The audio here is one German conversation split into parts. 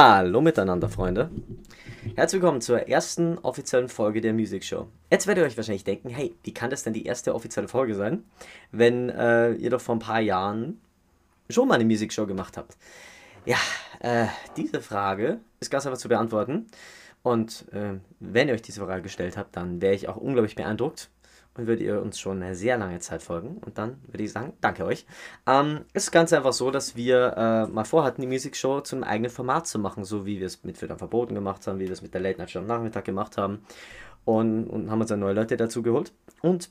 Hallo miteinander, Freunde. Herzlich willkommen zur ersten offiziellen Folge der Music Show. Jetzt werdet ihr euch wahrscheinlich denken, hey, wie kann das denn die erste offizielle Folge sein, wenn äh, ihr doch vor ein paar Jahren schon mal eine Music Show gemacht habt? Ja, äh, diese Frage ist ganz einfach zu beantworten. Und äh, wenn ihr euch diese Frage gestellt habt, dann wäre ich auch unglaublich beeindruckt, und würdet ihr uns schon eine sehr lange Zeit folgen. Und dann würde ich sagen, danke euch. Ähm, es ist ganz einfach so, dass wir äh, mal vorhatten, die Music Show zum eigenen Format zu machen, so wie wir es mit Füttern verboten gemacht haben, wie wir es mit der Late Night Show am Nachmittag gemacht haben. Und, und haben uns dann neue Leute dazu geholt. Und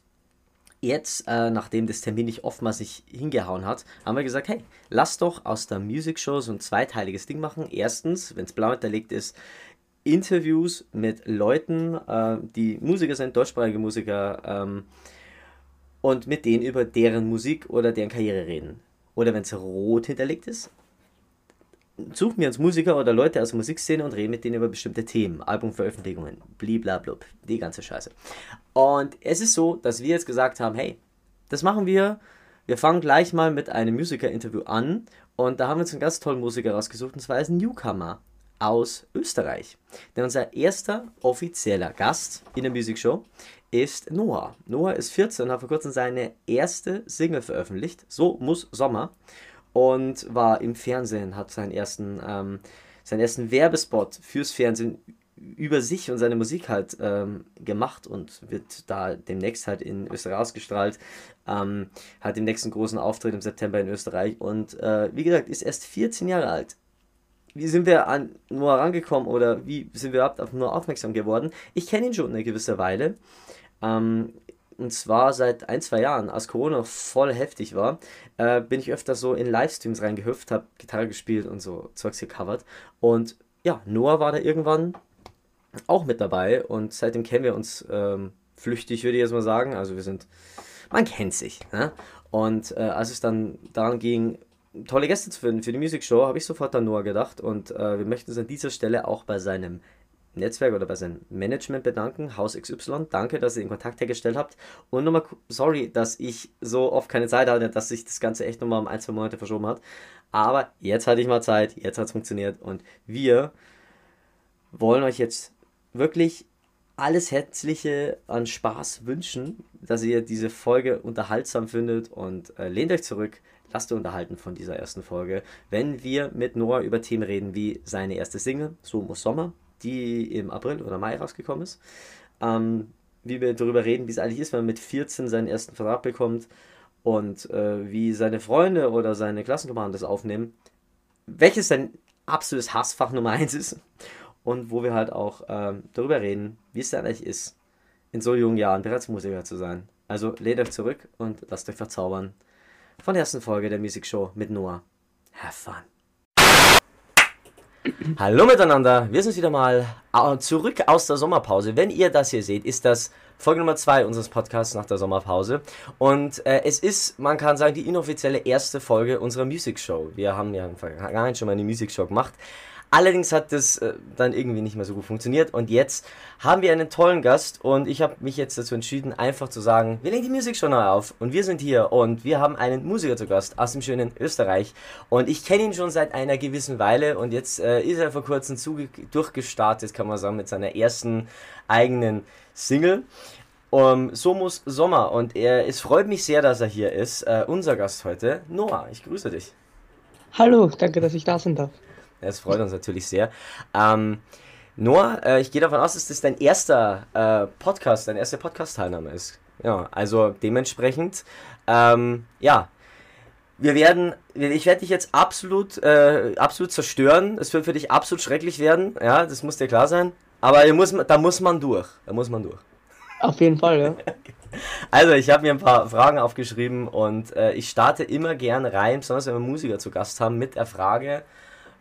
jetzt, äh, nachdem das Termin nicht oftmals sich hingehauen hat, haben wir gesagt, hey, lass doch aus der Music Show so ein zweiteiliges Ding machen. Erstens, wenn es blau hinterlegt ist, Interviews mit Leuten, äh, die Musiker sind, deutschsprachige Musiker, ähm, und mit denen über deren Musik oder deren Karriere reden. Oder wenn es rot hinterlegt ist, suchen wir uns Musiker oder Leute aus der Musikszene und reden mit denen über bestimmte Themen, Albumveröffentlichungen, bliblablub, die ganze Scheiße. Und es ist so, dass wir jetzt gesagt haben, hey, das machen wir. Wir fangen gleich mal mit einem Musiker-Interview an und da haben wir uns einen ganz tollen Musiker rausgesucht und zwar ist ein Newcomer aus Österreich. Denn unser erster offizieller Gast in der Music Show ist Noah. Noah ist 14 und hat vor kurzem seine erste Single veröffentlicht, So muss Sommer, und war im Fernsehen, hat seinen ersten, ähm, seinen ersten Werbespot fürs Fernsehen über sich und seine Musik halt ähm, gemacht und wird da demnächst halt in Österreich ausgestrahlt. Ähm, hat den nächsten großen Auftritt im September in Österreich und äh, wie gesagt, ist erst 14 Jahre alt wie sind wir an Noah rangekommen oder wie sind wir überhaupt auf Noah aufmerksam geworden? Ich kenne ihn schon eine gewisse Weile. Ähm, und zwar seit ein, zwei Jahren, als Corona voll heftig war, äh, bin ich öfter so in Livestreams reingehüpft, habe Gitarre gespielt und so Zeugs gecovert. Und ja, Noah war da irgendwann auch mit dabei und seitdem kennen wir uns ähm, flüchtig, würde ich jetzt mal sagen. Also wir sind, man kennt sich. Ne? Und äh, als es dann daran ging, tolle Gäste zu finden für die Music Show, habe ich sofort an Noah gedacht und äh, wir möchten uns an dieser Stelle auch bei seinem Netzwerk oder bei seinem Management bedanken, Haus XY. Danke, dass ihr den Kontakt hergestellt habt. Und nochmal, sorry, dass ich so oft keine Zeit hatte, dass sich das Ganze echt nochmal um ein, zwei Monate verschoben hat. Aber jetzt hatte ich mal Zeit, jetzt hat es funktioniert und wir wollen euch jetzt wirklich alles Herzliche an Spaß wünschen, dass ihr diese Folge unterhaltsam findet und äh, lehnt euch zurück, lasst euch unterhalten von dieser ersten Folge, wenn wir mit Noah über Themen reden wie seine erste Single, So muss Sommer, die im April oder Mai rausgekommen ist. Ähm, wie wir darüber reden, wie es eigentlich ist, wenn man mit 14 seinen ersten Vertrag bekommt und äh, wie seine Freunde oder seine Klassenkameraden das aufnehmen. Welches sein absolutes Hassfach Nummer 1 ist und wo wir halt auch ähm, darüber reden, wie es denn eigentlich ist, in so jungen Jahren bereits Musiker zu sein. Also lehnt euch zurück und lasst euch verzaubern von der ersten Folge der Music Show mit Noah. Have fun. Hallo miteinander, wir sind wieder mal äh, zurück aus der Sommerpause. Wenn ihr das hier seht, ist das Folge Nummer 2 unseres Podcasts nach der Sommerpause. Und äh, es ist, man kann sagen, die inoffizielle erste Folge unserer Music Show. Wir haben ja im Vergangenheit schon mal eine Music Show gemacht. Allerdings hat das äh, dann irgendwie nicht mehr so gut funktioniert und jetzt haben wir einen tollen Gast und ich habe mich jetzt dazu entschieden, einfach zu sagen, wir legen die Musik schon neu auf und wir sind hier und wir haben einen Musiker zu Gast aus dem schönen Österreich und ich kenne ihn schon seit einer gewissen Weile und jetzt äh, ist er vor kurzem durchgestartet, kann man sagen, mit seiner ersten eigenen Single. Um, so muss Sommer und er, es freut mich sehr, dass er hier ist. Uh, unser Gast heute, Noah, ich grüße dich. Hallo, danke, dass ich da sein darf. Das freut uns natürlich sehr. Ähm, Noah, äh, ich gehe davon aus, dass das dein erster äh, Podcast, deine erste Podcast-Teilnahme ist. Ja, also dementsprechend, ähm, ja, wir werden, ich werde dich jetzt absolut, äh, absolut zerstören. Es wird für dich absolut schrecklich werden. Ja, das muss dir klar sein. Aber muss, da muss man durch. Da muss man durch. Auf jeden Fall, ja. Also, ich habe mir ein paar Fragen aufgeschrieben und äh, ich starte immer gern rein, besonders wenn wir Musiker zu Gast haben, mit der Frage,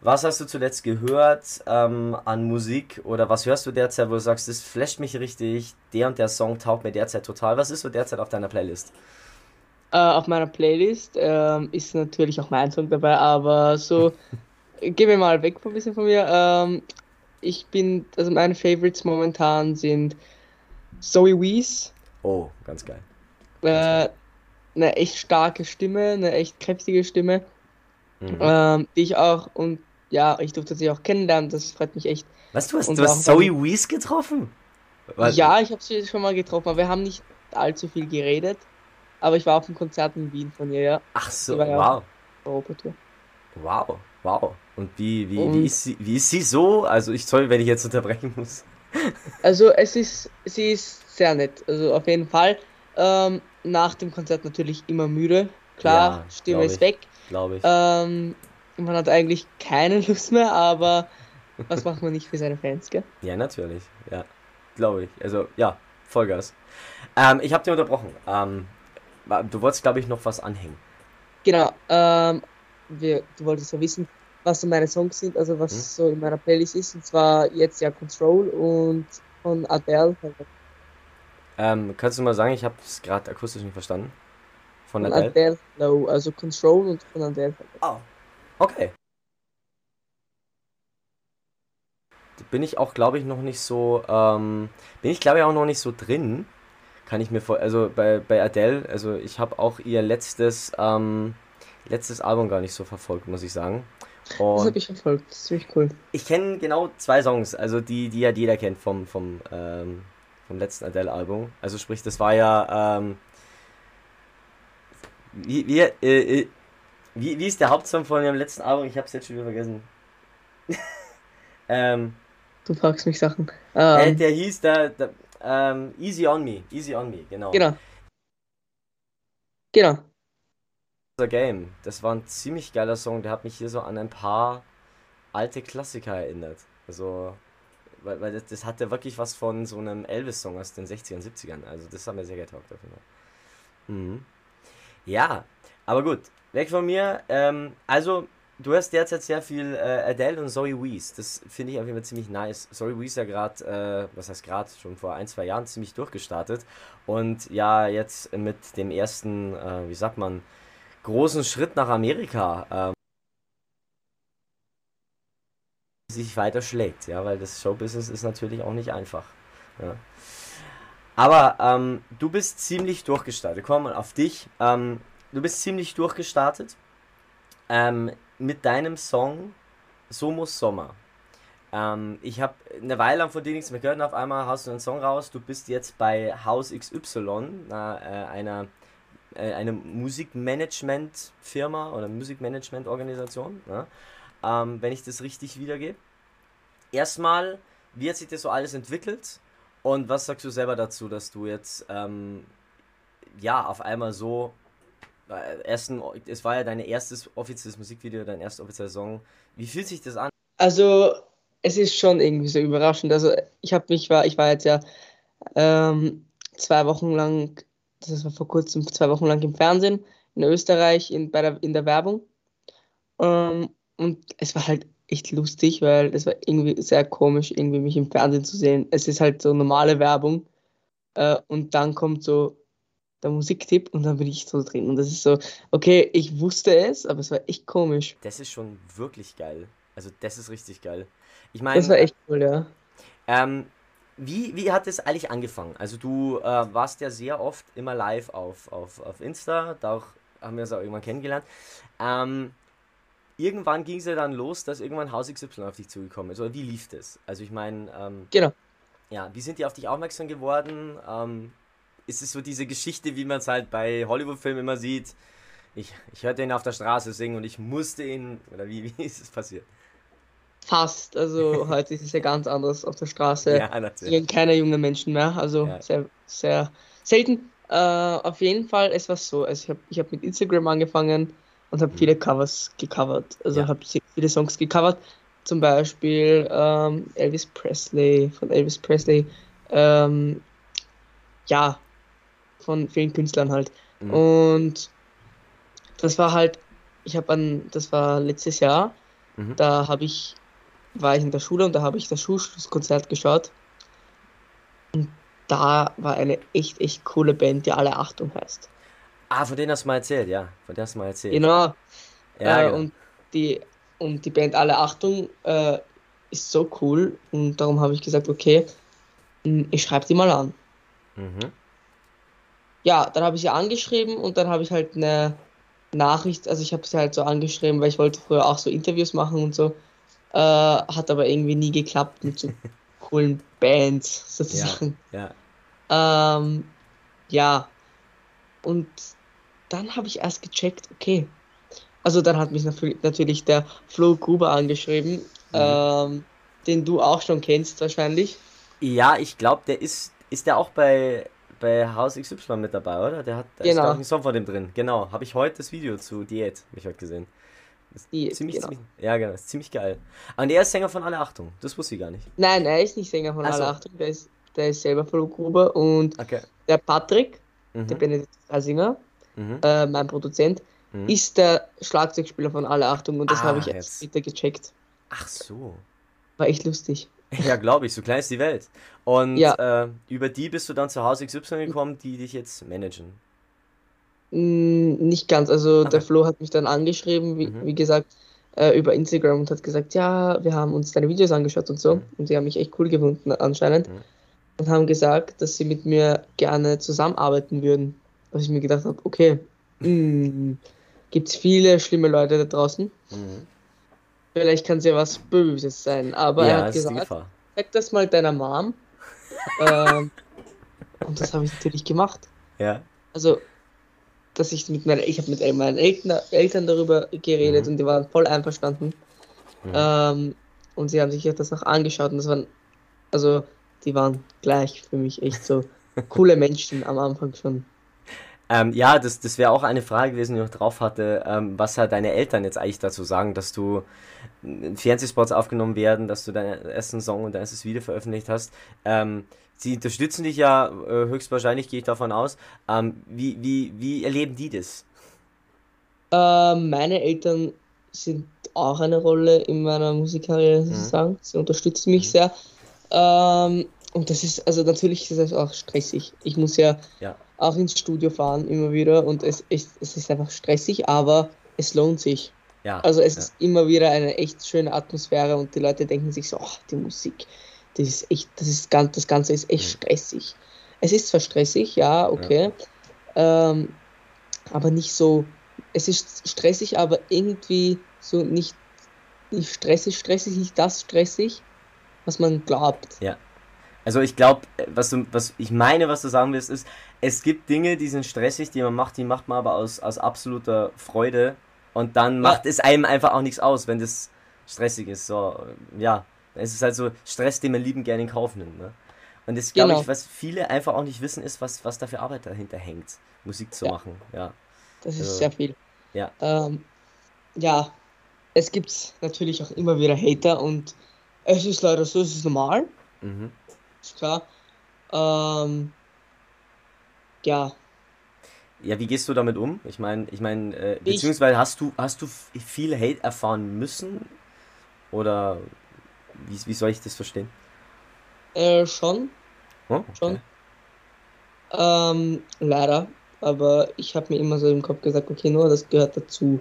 was hast du zuletzt gehört ähm, an Musik oder was hörst du derzeit, wo du sagst, das flasht mich richtig, der und der Song taugt mir derzeit total. Was ist so derzeit auf deiner Playlist? Äh, auf meiner Playlist ähm, ist natürlich auch mein Song dabei, aber so, gehen wir mal weg von ein bisschen von mir. Ähm, ich bin, also meine Favorites momentan sind Zoe Wees. Oh, ganz geil. Äh, eine echt starke Stimme, eine echt kräftige Stimme, mhm. ähm, die ich auch und ja, ich durfte sie auch kennenlernen, das freut mich echt. Was, du hast, du hast Zoe Wees getroffen? Was? Ja, ich habe sie schon mal getroffen, aber wir haben nicht allzu viel geredet. Aber ich war auf einem Konzert in Wien von ihr, ja. Ach so, wow. Europatour. Wow, wow. Und wie, wie, Und wie, ist sie, wie ist sie so? Also ich soll, wenn ich jetzt unterbrechen muss. Also es ist, sie ist sehr nett. Also auf jeden Fall. Ähm, nach dem Konzert natürlich immer müde. Klar, ja, Stimme ist weg. Glaube ich. Ähm, man hat eigentlich keine Lust mehr, aber was macht man nicht für seine Fans, gell? Ja, natürlich. Ja, glaube ich. Also ja, Vollgas. Ähm, ich habe dir unterbrochen. Ähm, du wolltest, glaube ich, noch was anhängen. Genau. Ähm, wir, du wolltest ja wissen, was so meine Songs sind, also was hm? so in meiner Playlist ist. Und zwar jetzt ja Control und von Adele. Ähm, kannst du mal sagen, ich habe es gerade akustisch nicht verstanden. Von, von Adele? Adele, no, also Control und von Adele. Oh, okay. Bin ich auch, glaube ich, noch nicht so, ähm, bin ich, glaube ich, auch noch nicht so drin. Kann ich mir vor, also bei, bei Adele, also ich habe auch ihr letztes, ähm, letztes Album gar nicht so verfolgt, muss ich sagen. Und das habe ich verfolgt, das ist ziemlich cool. Ich kenne genau zwei Songs, also die, die ja jeder kennt vom, vom, ähm, vom letzten Adele-Album. Also sprich, das war ja, ähm, wie, wie, äh, äh, wie, wie ist der Hauptsong von ihrem letzten Album? Ich habe es jetzt schon wieder vergessen. ähm, du fragst mich Sachen. Äh, der hieß da, ähm, Easy on Me. Easy on Me, genau. Genau. Genau. Game. Das war ein ziemlich geiler Song. Der hat mich hier so an ein paar alte Klassiker erinnert. Also, weil, weil das, das hatte wirklich was von so einem Elvis-Song aus den 60ern, 70ern. Also, das hat mir sehr getaugt. Mhm. Ja, aber gut. Weg von mir. Ähm, also, du hast derzeit sehr viel äh, Adele und Zoe Wees. Das finde ich auf jeden Fall ziemlich nice. Zoe Wees ja gerade, äh, was heißt gerade, schon vor ein, zwei Jahren ziemlich durchgestartet. Und ja, jetzt mit dem ersten, äh, wie sagt man, großen Schritt nach Amerika ähm, sich weiter schlägt, ja, weil das Showbusiness ist natürlich auch nicht einfach. Ja. Aber ähm, du bist ziemlich durchgestartet. Komm mal auf dich. Ähm, du bist ziemlich durchgestartet ähm, mit deinem Song So muss Sommer. Ähm, ich habe eine Weile lang von dir nichts mehr gehört und auf einmal hast du einen Song raus. Du bist jetzt bei Haus XY, äh, einer äh, eine Musikmanagement-Firma oder Musikmanagement-Organisation, ne? ähm, wenn ich das richtig wiedergebe. Erstmal, wie hat sich das so alles entwickelt und was sagst du selber dazu, dass du jetzt ähm, ja auf einmal so ersten, es war ja dein erstes offizielles Musikvideo, dein erstes offizieller Song. Wie fühlt sich das an? Also es ist schon irgendwie so überraschend. Also ich habe mich war, ich war jetzt ja ähm, zwei Wochen lang das war vor kurzem zwei Wochen lang im Fernsehen in Österreich in, bei der, in der Werbung. Ähm, und es war halt echt lustig, weil es war irgendwie sehr komisch, irgendwie mich im Fernsehen zu sehen. Es ist halt so normale Werbung äh, und dann kommt so der Musiktipp und dann bin ich so drin. Und das ist so, okay, ich wusste es, aber es war echt komisch. Das ist schon wirklich geil. Also das ist richtig geil. Ich meine. Das war echt cool, ja. Ähm, wie, wie hat es eigentlich angefangen? Also du äh, warst ja sehr oft immer live auf, auf, auf Insta, da haben wir uns auch irgendwann kennengelernt. Ähm, irgendwann ging es ja dann los, dass irgendwann Haus XY auf dich zugekommen ist. Oder wie lief das? Also ich meine, ähm, genau. Ja, wie sind die auf dich aufmerksam geworden? Ähm, ist es so diese Geschichte, wie man es halt bei Hollywood-Filmen immer sieht? Ich, ich hörte ihn auf der Straße singen und ich musste ihn, oder wie, wie ist es passiert? Fast. Also heute ist es ja ganz anders auf der Straße. Ja, natürlich. keine jungen Menschen mehr. Also ja. sehr, sehr selten. Äh, auf jeden Fall, es war so. Also ich habe ich hab mit Instagram angefangen und habe mhm. viele Covers gecovert. Also ja. habe viele Songs gecovert. Zum Beispiel ähm, Elvis Presley, von Elvis Presley. Ähm, ja, von vielen Künstlern halt. Mhm. Und das war halt, ich habe an, das war letztes Jahr, mhm. da habe ich war ich in der Schule und da habe ich das Schulschlusskonzert geschaut. Und da war eine echt, echt coole Band, die alle Achtung heißt. Ah, von denen hast du mal erzählt, ja. Von denen hast du mal erzählt. Genau. Ja, äh, genau. Und, die, und die Band Alle Achtung äh, ist so cool und darum habe ich gesagt, okay, ich schreibe die mal an. Mhm. Ja, dann habe ich sie angeschrieben und dann habe ich halt eine Nachricht, also ich habe sie halt so angeschrieben, weil ich wollte früher auch so Interviews machen und so. Äh, hat aber irgendwie nie geklappt mit so coolen Bands sozusagen. Ja. Ja, ähm, ja. und dann habe ich erst gecheckt, okay. Also dann hat mich natürlich der Flo Gruber angeschrieben, mhm. ähm, den du auch schon kennst wahrscheinlich. Ja, ich glaube, der ist, ist der auch bei, bei Haus XY mit dabei, oder? Der hat da genau. ist auch ein Song von dem drin. Genau, habe ich heute das Video zu Diät, mich heute gesehen. Diät, ziemlich, genau. ziemlich, ja, genau, ist ziemlich geil. Und der ist Sänger von Alle Achtung, das wusste ich gar nicht. Nein, er ist nicht Sänger von Alle Achtung, der ist, der ist selber Flo Gruber und okay. der Patrick, mhm. der Benedikt Reisinger, mhm. äh, mein Produzent, mhm. ist der Schlagzeugspieler von Alle Achtung und das ah, habe ich erst später gecheckt. Ach so. War echt lustig. Ja, glaube ich, so klein ist die Welt. Und ja. äh, über die bist du dann zu Hause XY gekommen, die dich jetzt managen. Mm, nicht ganz, also okay. der Flo hat mich dann angeschrieben, wie, mhm. wie gesagt, äh, über Instagram und hat gesagt, ja, wir haben uns deine Videos angeschaut und so. Mhm. Und sie haben mich echt cool gefunden anscheinend. Mhm. Und haben gesagt, dass sie mit mir gerne zusammenarbeiten würden. Was ich mir gedacht habe, okay, mm, gibt es viele schlimme Leute da draußen. Mhm. Vielleicht kann es ja was Böses sein, aber ja, er hat gesagt, sag das mal deiner Mom. ähm, und das habe ich natürlich gemacht. Ja. Also, dass ich mit meinen, ich habe mit meinen Eltern, Eltern darüber geredet mhm. und die waren voll einverstanden. Mhm. Ähm, und sie haben sich das auch angeschaut und das waren, also, die waren gleich für mich echt so coole Menschen am Anfang schon. Ähm, ja, das, das wäre auch eine Frage gewesen, die ich noch drauf hatte, ähm, was halt deine Eltern jetzt eigentlich dazu sagen, dass du in Fernsehspots aufgenommen werden, dass du deinen ersten Song und dein erstes Video veröffentlicht hast. Ähm, sie unterstützen dich ja äh, höchstwahrscheinlich, gehe ich davon aus. Ähm, wie, wie, wie erleben die das? Ähm, meine Eltern sind auch eine Rolle in meiner Musikkarriere mhm. sozusagen. Sie unterstützen mich mhm. sehr. Ähm, und das ist, also natürlich ist es auch stressig. Ich muss ja, ja, auch ins Studio fahren immer wieder und es, es, es ist einfach stressig, aber es lohnt sich. Ja, also es ja. ist immer wieder eine echt schöne Atmosphäre und die Leute denken sich so, ach, die Musik, das ist echt, das ist ganz, das Ganze ist echt mhm. stressig. Es ist zwar stressig, ja, okay. Ähm, aber nicht so, es ist stressig, aber irgendwie so nicht, nicht stressig, stressig, nicht das stressig, was man glaubt. Ja. Also ich glaube, was du, was ich meine, was du sagen willst, ist, es gibt Dinge, die sind stressig, die man macht, die macht man aber aus, aus absoluter Freude und dann macht ja. es einem einfach auch nichts aus, wenn das stressig ist. So, ja, es ist halt so Stress, den man lieben gerne in Kauf nimmt. Ne? Und das glaube genau. ich, was viele einfach auch nicht wissen, ist, was, was da für Arbeit dahinter hängt, Musik zu ja. machen. Ja. Das ist also, sehr viel. Ja. Ähm, ja, es gibt natürlich auch immer wieder Hater und es ist leider so, es ist normal. Mhm. Klar. Ähm, ja, ja, wie gehst du damit um? Ich meine, ich meine, äh, beziehungsweise hast du, hast du viel Hate erfahren müssen? Oder wie, wie soll ich das verstehen? Äh, schon. Oh, okay. Schon. Ähm, leider. Aber ich habe mir immer so im Kopf gesagt, okay, nur das gehört dazu.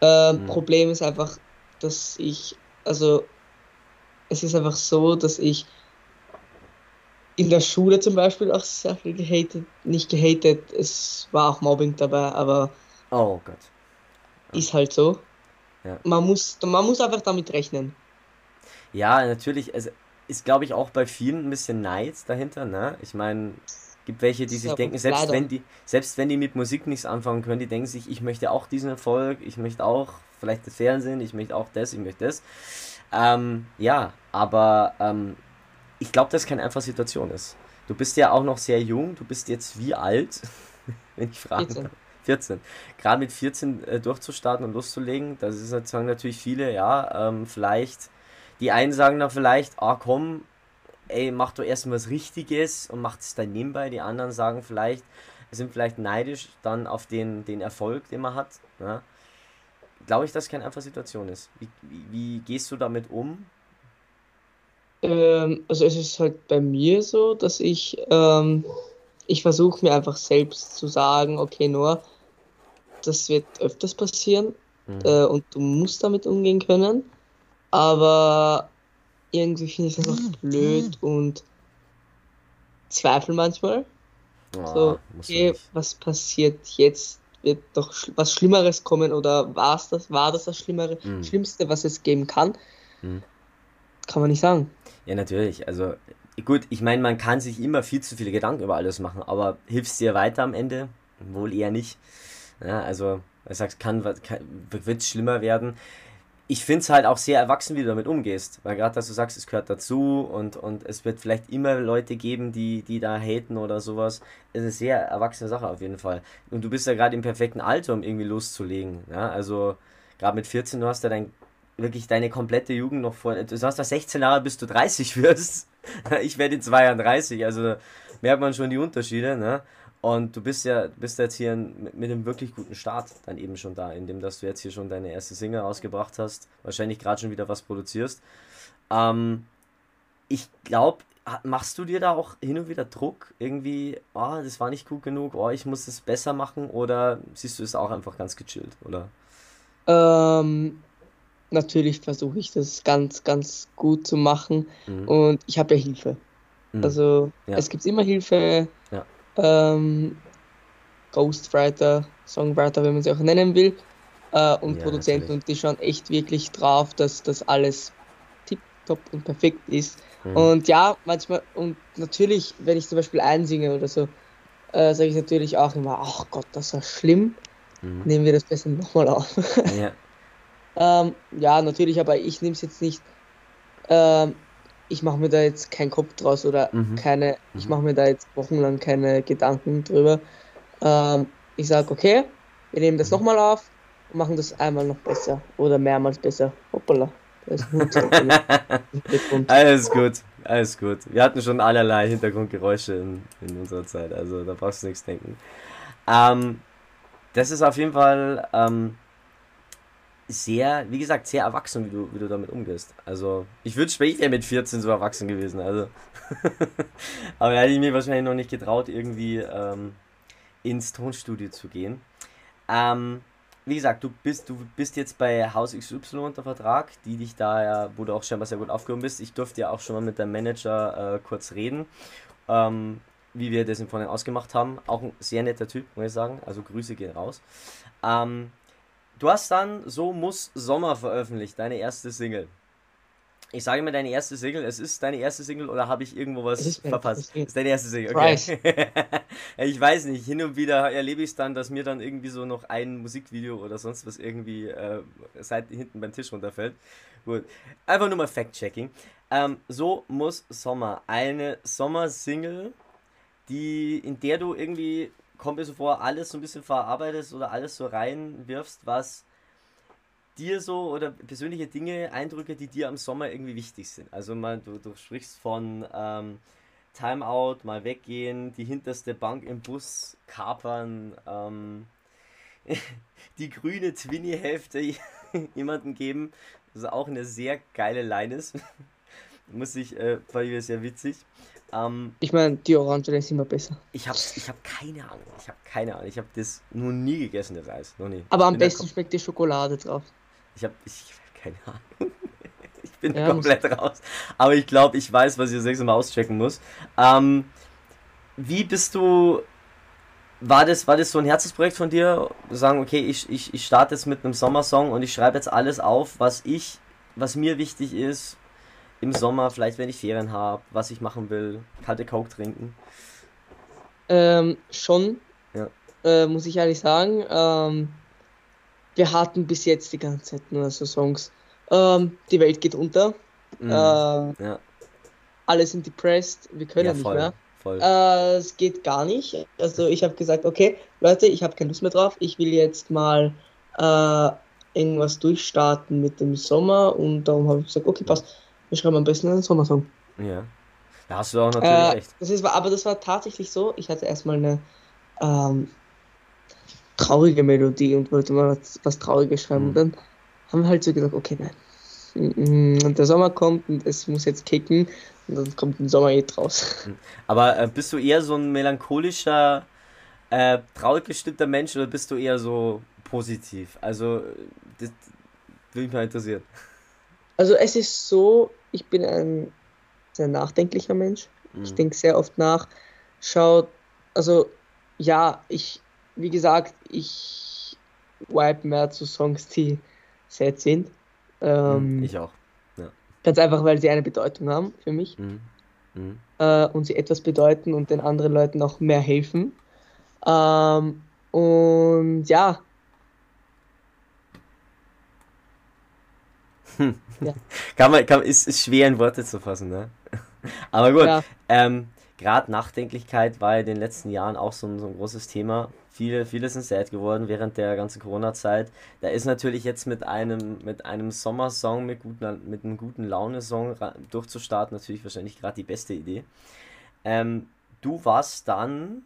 Ähm, hm. Problem ist einfach, dass ich, also, es ist einfach so, dass ich in der Schule zum Beispiel auch sehr viel gehatet, nicht gehatet, es war auch Mobbing dabei, aber oh Gott. ist halt so. Ja. Man, muss, man muss einfach damit rechnen. Ja, natürlich, es ist glaube ich auch bei vielen ein bisschen Neid dahinter, ne? Ich meine, gibt welche, die sich denken, selbst wenn die, selbst wenn die mit Musik nichts anfangen können, die denken sich, ich möchte auch diesen Erfolg, ich möchte auch vielleicht das Fernsehen, ich möchte auch das, ich möchte das. Ähm, ja, aber ähm, ich glaube, dass es keine einfache Situation ist. Du bist ja auch noch sehr jung, du bist jetzt wie alt, wenn ich frage. 14. 14. Gerade mit 14 äh, durchzustarten und loszulegen, das ist halt, sagen natürlich viele, ja, ähm, vielleicht, die einen sagen dann vielleicht, ah komm, ey, mach doch erst mal was Richtiges und mach es dann nebenbei. Die anderen sagen vielleicht, sind vielleicht neidisch dann auf den, den Erfolg, den man hat. Ja. Glaube ich, dass es keine einfache Situation ist. Wie, wie, wie gehst du damit um? Ähm, also es ist halt bei mir so, dass ich ähm, ich versuche mir einfach selbst zu sagen, okay, nur, das wird öfters passieren mhm. äh, und du musst damit umgehen können. Aber irgendwie finde ich das auch blöd und zweifle manchmal. Oh, so, okay, was passiert jetzt? Wird doch was Schlimmeres kommen oder war's das, war das das Schlimmere, mhm. Schlimmste, was es geben kann? Mhm. Kann man nicht sagen. Ja, natürlich. Also gut, ich meine, man kann sich immer viel zu viele Gedanken über alles machen, aber hilft es dir weiter am Ende? Wohl eher nicht. Ja, also, er sagt, kann, kann wird es schlimmer werden. Ich finde es halt auch sehr erwachsen, wie du damit umgehst. Weil gerade, dass du sagst, es gehört dazu und, und es wird vielleicht immer Leute geben, die, die da haten oder sowas. Es ist eine sehr erwachsene Sache auf jeden Fall. Und du bist ja gerade im perfekten Alter, um irgendwie loszulegen. Ja, also, gerade mit 14, du hast ja dein wirklich deine komplette Jugend noch vor. Du hast da 16 Jahre, bis du 30 wirst. Ich werde in zwei Jahren 30, also merkt man schon die Unterschiede. Ne? Und du bist ja bist jetzt hier mit, einem wirklich guten Start dann eben schon da, indem dass du jetzt hier schon deine erste Single rausgebracht hast, wahrscheinlich gerade schon wieder was produzierst. Ähm, ich glaube, machst du dir da auch hin und wieder Druck? Irgendwie, oh, das war nicht gut genug, oh, ich muss es besser machen oder siehst du es auch einfach ganz gechillt, oder? Ähm, natürlich versuche ich das ganz, ganz gut zu machen. Mhm. Und ich habe ja Hilfe. Mhm. Also ja. es gibt immer Hilfe. Ja. Ähm, Ghostwriter, Songwriter, wenn man sie auch nennen will. Äh, und ja, Produzenten. Natürlich. Und die schauen echt wirklich drauf, dass das alles tipptopp und perfekt ist. Mhm. Und ja, manchmal, und natürlich, wenn ich zum Beispiel einsinge oder so, äh, sage ich natürlich auch immer, ach Gott, das war schlimm. Mhm. Nehmen wir das besser nochmal auf. Ja. Ähm, ja, natürlich, aber ich nehme es jetzt nicht. Ähm, ich mache mir da jetzt keinen Kopf draus oder mhm. keine. Mhm. Ich mache mir da jetzt wochenlang keine Gedanken drüber. Ähm, ich sage, okay, wir nehmen das mhm. nochmal auf und machen das einmal noch besser oder mehrmals besser. Hoppala. alles gut, alles gut. Wir hatten schon allerlei Hintergrundgeräusche in, in unserer Zeit, also da brauchst du nichts denken. Ähm, das ist auf jeden Fall ähm, sehr, wie gesagt, sehr erwachsen, wie du, wie du damit umgehst. Also, ich würde später mit 14 so erwachsen gewesen, also. Aber hätte ich mir wahrscheinlich noch nicht getraut, irgendwie ähm, ins Tonstudio zu gehen. Ähm, wie gesagt, du bist, du bist jetzt bei Haus XY unter Vertrag, die dich da ja, wo du auch scheinbar sehr gut aufgehoben bist. Ich durfte ja auch schon mal mit deinem Manager äh, kurz reden, ähm, wie wir das im Vorhinein ausgemacht haben. Auch ein sehr netter Typ, muss ich sagen. Also Grüße gehen raus. Ähm, Du hast dann So muss Sommer veröffentlicht, deine erste Single. Ich sage mir deine erste Single, es ist deine erste Single oder habe ich irgendwo was ist verpasst? Es ist deine erste Single, okay. ich weiß nicht, hin und wieder erlebe ich es dann, dass mir dann irgendwie so noch ein Musikvideo oder sonst was irgendwie äh, seit hinten beim Tisch runterfällt. Gut, einfach nur mal Fact-Checking. Ähm, so muss Sommer, eine Sommersingle, die, in der du irgendwie kommt mir so vor, alles so ein bisschen verarbeitest oder alles so reinwirfst, was dir so oder persönliche Dinge, Eindrücke, die dir am Sommer irgendwie wichtig sind. Also mal, du, du sprichst von ähm, Timeout, mal weggehen, die hinterste Bank im Bus kapern, ähm, die grüne Twinny-Hälfte jemanden geben, was auch eine sehr geile Line ist. Muss ich, äh, fand ich sehr witzig. Ähm, ich meine, die Orange ist immer besser. Ich habe ich hab keine Ahnung. Ich habe keine Ahnung. Ich habe das noch nie gegessen, das Eis. Noch nie. Aber am besten schmeckt die Schokolade drauf. Ich habe ich hab keine Ahnung. ich bin ja, komplett raus. Aber ich glaube, ich weiß, was ich das nächste Mal auschecken muss. Ähm, wie bist du. War das, war das so ein Herzensprojekt von dir? Sagen, okay, ich, ich, ich starte jetzt mit einem Sommersong und ich schreibe jetzt alles auf, was ich, was mir wichtig ist, im Sommer, vielleicht wenn ich Ferien habe, was ich machen will, kalte Coke trinken? Ähm, schon, ja. äh, muss ich ehrlich sagen. Ähm, wir hatten bis jetzt die ganze Zeit nur so Songs. Ähm, die Welt geht unter. Mhm. Äh, ja. Alle sind depressed, wir können ja, nicht voll, mehr. Voll. Äh, es geht gar nicht. Also ich habe gesagt, okay, Leute, ich habe keine Lust mehr drauf. Ich will jetzt mal äh, irgendwas durchstarten mit dem Sommer und darum habe ich gesagt, okay, passt wir schreiben am besten einen Sommersong. Ja. Da hast du auch natürlich äh, recht. Das ist, aber das war tatsächlich so, ich hatte erstmal eine ähm, traurige Melodie und wollte mal was, was Trauriges schreiben. Mhm. Und dann haben wir halt so gesagt, okay, nein, mm, der Sommer kommt und es muss jetzt kicken und dann kommt ein Sommer eh raus. Aber äh, bist du eher so ein melancholischer, äh, traurig gestimmter Mensch oder bist du eher so positiv? Also, das würde mich mal interessieren. Also, es ist so, ich bin ein sehr nachdenklicher Mensch. Mhm. Ich denke sehr oft nach. Schaut, also, ja, ich, wie gesagt, ich wipe mehr zu Songs, die sad sind. Ähm, mhm, ich auch. Ganz einfach, weil sie eine Bedeutung haben für mich. Mhm. Mhm. Äh, und sie etwas bedeuten und den anderen Leuten auch mehr helfen. Ähm, und ja. Ja. kann man, kann, ist, ist schwer in Worte zu fassen, ne? Aber gut, ja. ähm, gerade Nachdenklichkeit war ja in den letzten Jahren auch so ein, so ein großes Thema Viele, viele sind sad geworden während der ganzen Corona-Zeit. Da ist natürlich jetzt mit einem, mit einem Sommersong, mit, guten, mit einem guten Laune-Song durchzustarten, natürlich wahrscheinlich gerade die beste Idee. Ähm, du warst dann,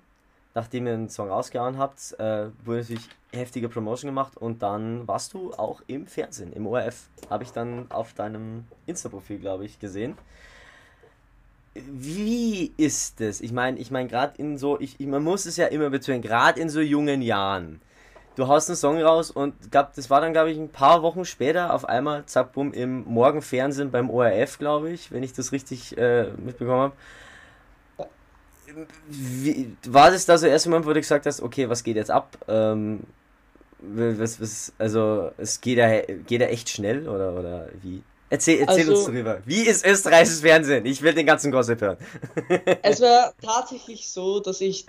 nachdem ihr den Song rausgehauen habt, äh, wurde natürlich heftige Promotion gemacht und dann warst du auch im Fernsehen, im ORF. Habe ich dann auf deinem Insta-Profil, glaube ich, gesehen wie ist es? Ich meine, ich meine, gerade in so, ich, man muss es ja immer betonen, gerade in so jungen Jahren. Du haust einen Song raus und gab, das war dann, glaube ich, ein paar Wochen später auf einmal, zack, bumm, im Morgenfernsehen beim ORF, glaube ich, wenn ich das richtig äh, mitbekommen habe. Wie, war das da so erst Moment, wo du gesagt hast, okay, was geht jetzt ab? Ähm, was, was, also, es geht ja, geht ja echt schnell oder, oder wie? Erzähl, erzähl also, uns darüber. Wie ist österreichisches Fernsehen? Ich will den ganzen Gossip hören. es war tatsächlich so, dass ich,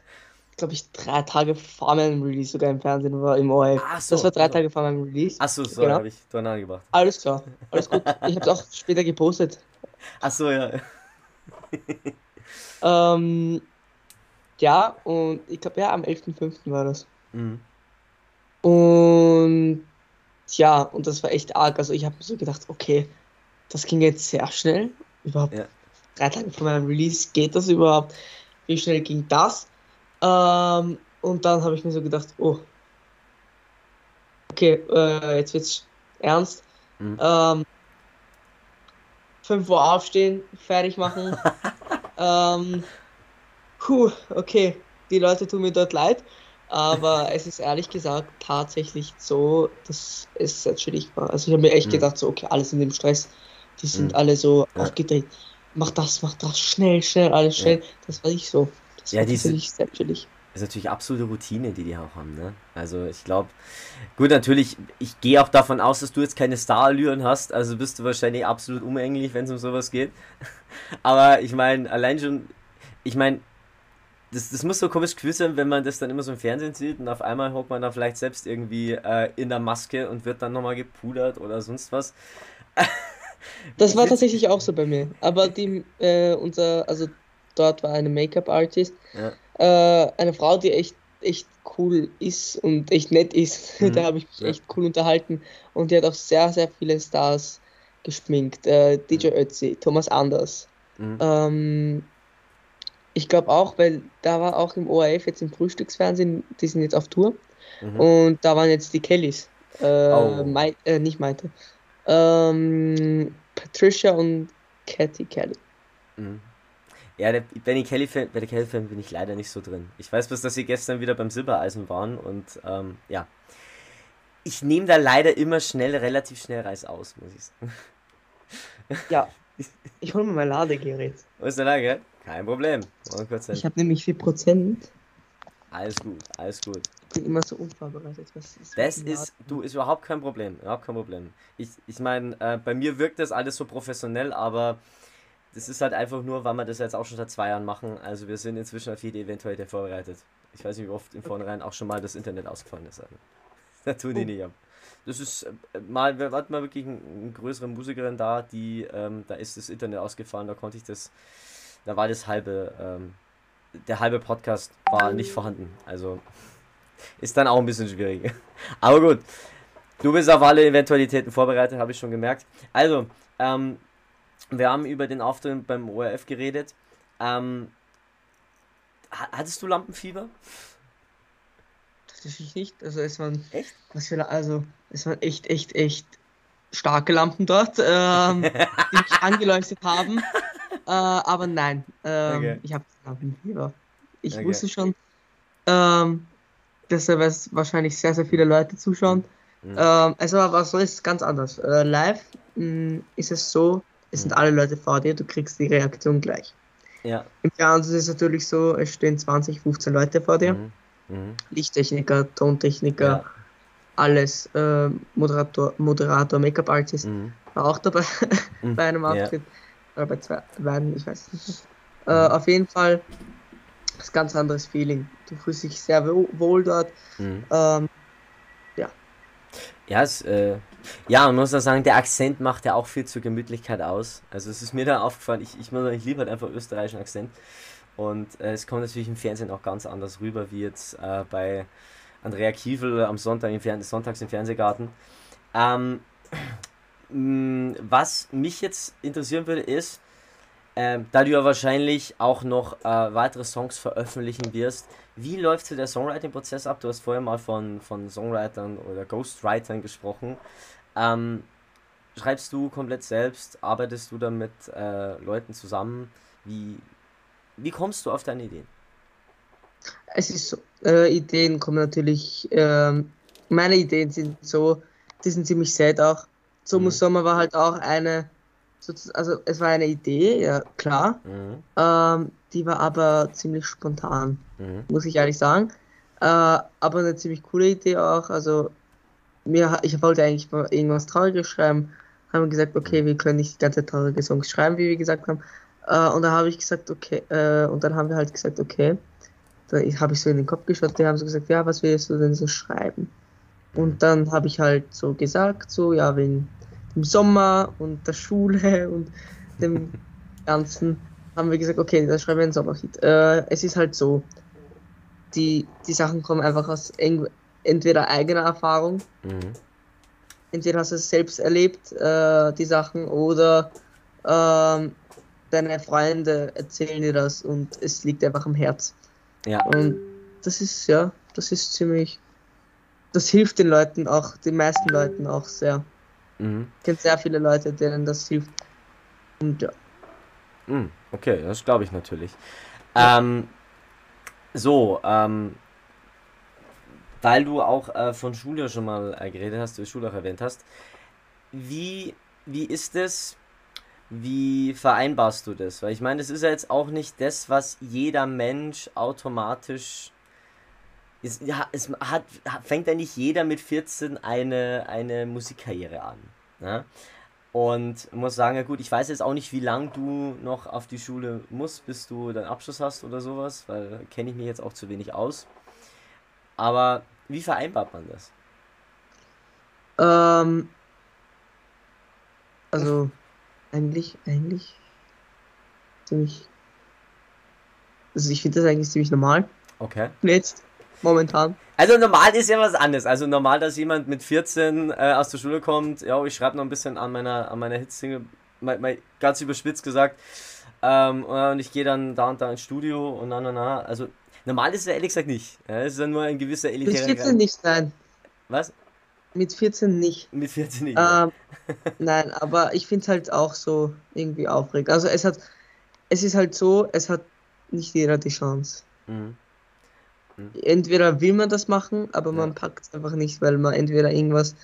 glaube ich, drei Tage vor meinem Release sogar im Fernsehen war, im ORF. Ach so, das war drei Tage vor meinem Release. Achso, so, genau. habe ich dran angebracht. Alles klar, alles gut. Ich habe es auch später gepostet. Achso, ja. Ähm, ja, und ich glaube, ja, am 11.05. war das. Mhm. Und ja, und das war echt arg. Also ich habe mir so gedacht, okay, das ging jetzt sehr schnell. Überhaupt ja. drei Tage vor meinem Release geht das überhaupt? Wie schnell ging das? Ähm, und dann habe ich mir so gedacht, oh, okay, äh, jetzt wird's ernst. Mhm. Ähm, 5 Uhr aufstehen, fertig machen. ähm, puh, okay, die Leute tun mir dort leid. Aber es ist ehrlich gesagt tatsächlich so, dass es chillig war. Also ich habe mir echt mhm. gedacht, so, okay, alles in dem Stress. Die sind mhm. alle so ja. aufgedreht. Mach das, mach das, schnell, schnell, alles schnell. Ja. Das war nicht so. Das ja, war diese, sehr chillig. Das ist natürlich absolute Routine, die die auch haben. Ne? Also ich glaube, gut, natürlich, ich gehe auch davon aus, dass du jetzt keine Starallüren hast, also bist du wahrscheinlich absolut umgänglich, wenn es um sowas geht. Aber ich meine, allein schon, ich meine, das, das muss so komisch gefühlt sein, wenn man das dann immer so im Fernsehen sieht und auf einmal hockt man da vielleicht selbst irgendwie äh, in der Maske und wird dann nochmal gepudert oder sonst was. Das war tatsächlich auch so bei mir. Aber die, äh, unser, also dort war eine Make-up-Artist, ja. Äh, eine Frau, die echt, echt cool ist und echt nett ist. Mhm. da habe ich mich ja. echt cool unterhalten. Und die hat auch sehr, sehr viele Stars geschminkt. Äh, DJ mhm. Ötzi, Thomas Anders. Mhm. Ähm, ich glaube auch, weil da war auch im ORF jetzt im Frühstücksfernsehen, die sind jetzt auf Tour. Mhm. Und da waren jetzt die Kellys. Äh, oh. Mai, äh, nicht meinte. Ähm, Patricia und Cathy Kelly. Mhm. Ja, der Benny Kelly Fan, bei der Kelly Fan bin ich leider nicht so drin. Ich weiß bloß, dass sie gestern wieder beim Silbereisen waren und ähm, ja. Ich nehme da leider immer schnell, relativ schnell Reis aus, muss ich sagen. Ja. Ich hole mir mein Ladegerät. Wo ist der Ladegerät? Kein Problem. Ich habe nämlich 4%. Alles gut, alles gut. Ich bin immer so unvorbereitet. Was ist das ist, du, ist überhaupt kein Problem. Überhaupt kein Problem. Ich, ich meine, äh, bei mir wirkt das alles so professionell, aber das ist halt einfach nur, weil wir das jetzt auch schon seit zwei Jahren machen. Also wir sind inzwischen auf jede Eventualität vorbereitet. Ich weiß nicht, wie oft im Vornherein auch schon mal das Internet ausgefallen ist. Also, da tun die nicht ab. Das ist äh, mal, wir hatten mal wirklich eine, eine größere Musikerin da, die, ähm, da ist das Internet ausgefallen, da konnte ich das da war das halbe, ähm, der halbe Podcast war nicht vorhanden. Also ist dann auch ein bisschen schwierig. Aber gut, du bist auf alle Eventualitäten vorbereitet, habe ich schon gemerkt. Also, ähm, wir haben über den Auftritt beim ORF geredet. Ähm, hattest du Lampenfieber? Tatsächlich nicht. Also es waren echt? Was für also es waren echt, echt, echt starke Lampen dort, ähm, die mich angeleuchtet haben. Äh, aber nein, ähm, okay. ich habe Lampenfieber. Ich okay. wusste schon, ähm, dass da wahrscheinlich sehr, sehr viele Leute zuschauen. Mhm. Also, aber so ist es ganz anders. Äh, live mh, mm, ist es so, es sind alle Leute vor dir, du kriegst die Reaktion gleich. Ja. Im Fernsehen ist es natürlich so, es stehen 20, 15 Leute vor dir. Mhm. Mhm. Lichttechniker, Tontechniker, ja. alles. Äh, Moderator, Moderator Make-up-Artist mhm. war auch dabei mhm. bei einem Auftritt. Ja. Oder bei zwei beiden, ich weiß nicht. Äh, mhm. auf jeden Fall ist ein ganz anderes Feeling. Du fühlst dich sehr wohl dort. Mhm. Ähm. Ja, es, äh, ja, man muss auch sagen, der Akzent macht ja auch viel zur Gemütlichkeit aus. Also es ist mir da aufgefallen, ich, ich, ich liebe halt einfach österreichischen Akzent. Und äh, es kommt natürlich im Fernsehen auch ganz anders rüber, wie jetzt äh, bei Andrea Kiefel am Sonntag im Fern Sonntags im Fernsehgarten. Ähm, was mich jetzt interessieren würde, ist, äh, da du ja wahrscheinlich auch noch äh, weitere Songs veröffentlichen wirst, wie läuft so der Songwriting-Prozess ab? Du hast vorher mal von, von Songwritern oder Ghostwritern gesprochen. Ähm, schreibst du komplett selbst? Arbeitest du dann mit äh, Leuten zusammen? Wie, wie kommst du auf deine Ideen? Es ist so, äh, Ideen kommen natürlich, äh, meine Ideen sind so, die sind ziemlich sad auch. Sommer mhm. Sommer war halt auch eine, also es war eine Idee, ja klar, mhm. ähm, die war aber ziemlich spontan, mhm. muss ich ehrlich sagen. Äh, aber eine ziemlich coole Idee auch, also mir, ich wollte eigentlich irgendwas Trauriges schreiben, haben wir gesagt, okay, wir können nicht die ganze traurige Songs schreiben, wie wir gesagt haben, äh, und da habe ich gesagt, okay, äh, und dann haben wir halt gesagt, okay, da habe ich so in den Kopf geschaut, die haben so gesagt, ja, was willst du denn so schreiben? Und dann habe ich halt so gesagt, so, ja, wegen dem Sommer und der Schule und dem Ganzen, haben wir gesagt, okay, dann schreiben wir einen Sommerhit. Äh, es ist halt so, die, die Sachen kommen einfach aus entweder eigener Erfahrung, mhm. entweder hast du es selbst erlebt, äh, die Sachen, oder ähm, deine Freunde erzählen dir das und es liegt einfach am Herz. Ja. Und das ist, ja, das ist ziemlich, das hilft den Leuten auch, den meisten Leuten auch sehr. Mhm. Ich kenne sehr viele Leute, denen das hilft. Und ja. Mhm, okay, das glaube ich natürlich. Ja. Ähm, so, ähm, weil du auch äh, von Schule schon mal äh, geredet hast, du Schule auch erwähnt hast, wie, wie ist es, wie vereinbarst du das? Weil ich meine, das ist ja jetzt auch nicht das, was jeder Mensch automatisch. Ist, ja, es hat, fängt ja nicht jeder mit 14 eine, eine Musikkarriere an. Ne? Und muss sagen, ja gut, ich weiß jetzt auch nicht, wie lange du noch auf die Schule musst, bis du deinen Abschluss hast oder sowas, weil kenne ich mich jetzt auch zu wenig aus. Aber wie vereinbart man das? Ähm, also eigentlich, eigentlich ziemlich. Also ich finde das eigentlich ziemlich normal. Okay. Jetzt, momentan. Also normal ist ja was anderes. Also normal, dass jemand mit 14 äh, aus der Schule kommt, ja, ich schreibe noch ein bisschen an meiner, an meiner Hitsingle, mal, mal ganz überspitzt gesagt. Ähm, und ich gehe dann da und da ins Studio und na na na. Also normal ist es ja ehrlich gesagt nicht. Ja, es ist ja nur ein gewisser elitärer. Mit 14 nicht sein. Was? Mit 14 nicht. Mit 14 nicht. Ähm, nein, aber ich finde es halt auch so irgendwie aufregend. Also es hat, es ist halt so, es hat nicht jeder die Chance. Mhm. Entweder will man das machen, aber ja. man packt es einfach nicht, weil man entweder irgendwas.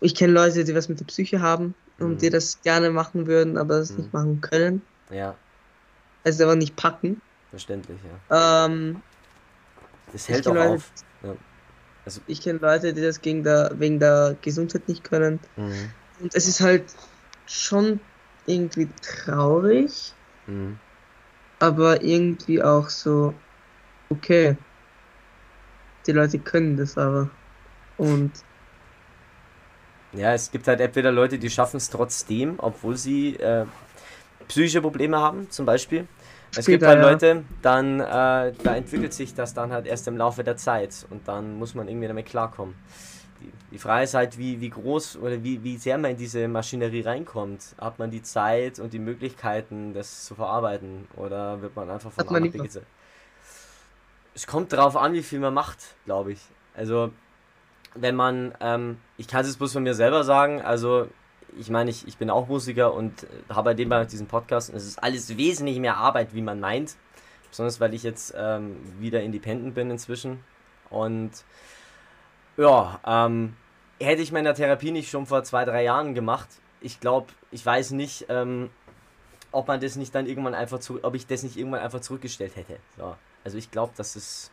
Ich kenne Leute, die was mit der Psyche haben und mhm. die das gerne machen würden, aber das nicht mhm. machen können. Ja. Also aber nicht packen. Verständlich, ja. Ähm, das hält auch Leute, auf. Ja. Also ich kenne Leute, die das gegen der, wegen der Gesundheit nicht können. Mhm. Und es ist halt schon irgendwie traurig, mhm. aber irgendwie auch so, okay, die Leute können das aber. Und ja, es gibt halt entweder Leute, die schaffen es trotzdem, obwohl sie äh, psychische Probleme haben, zum Beispiel. Es gibt halt. Leute, dann äh, da entwickelt sich das dann halt erst im Laufe der Zeit und dann muss man irgendwie damit klarkommen. Die, die Frage ist halt, wie, wie groß oder wie, wie sehr man in diese Maschinerie reinkommt. Hat man die Zeit und die Möglichkeiten, das zu verarbeiten oder wird man einfach von Hat Es kommt darauf an, wie viel man macht, glaube ich. Also wenn man, ähm, ich kann es jetzt bloß von mir selber sagen, also ich meine, ich, ich bin auch Musiker und äh, habe bei dem bei diesem Podcast und es ist alles wesentlich mehr Arbeit, wie man meint. Besonders weil ich jetzt ähm, wieder independent bin inzwischen. Und ja, ähm, hätte ich meine Therapie nicht schon vor zwei, drei Jahren gemacht, ich glaube, ich weiß nicht, ähm, ob man das nicht dann irgendwann einfach zu, ob ich das nicht irgendwann einfach zurückgestellt hätte. So. Also ich glaube, dass es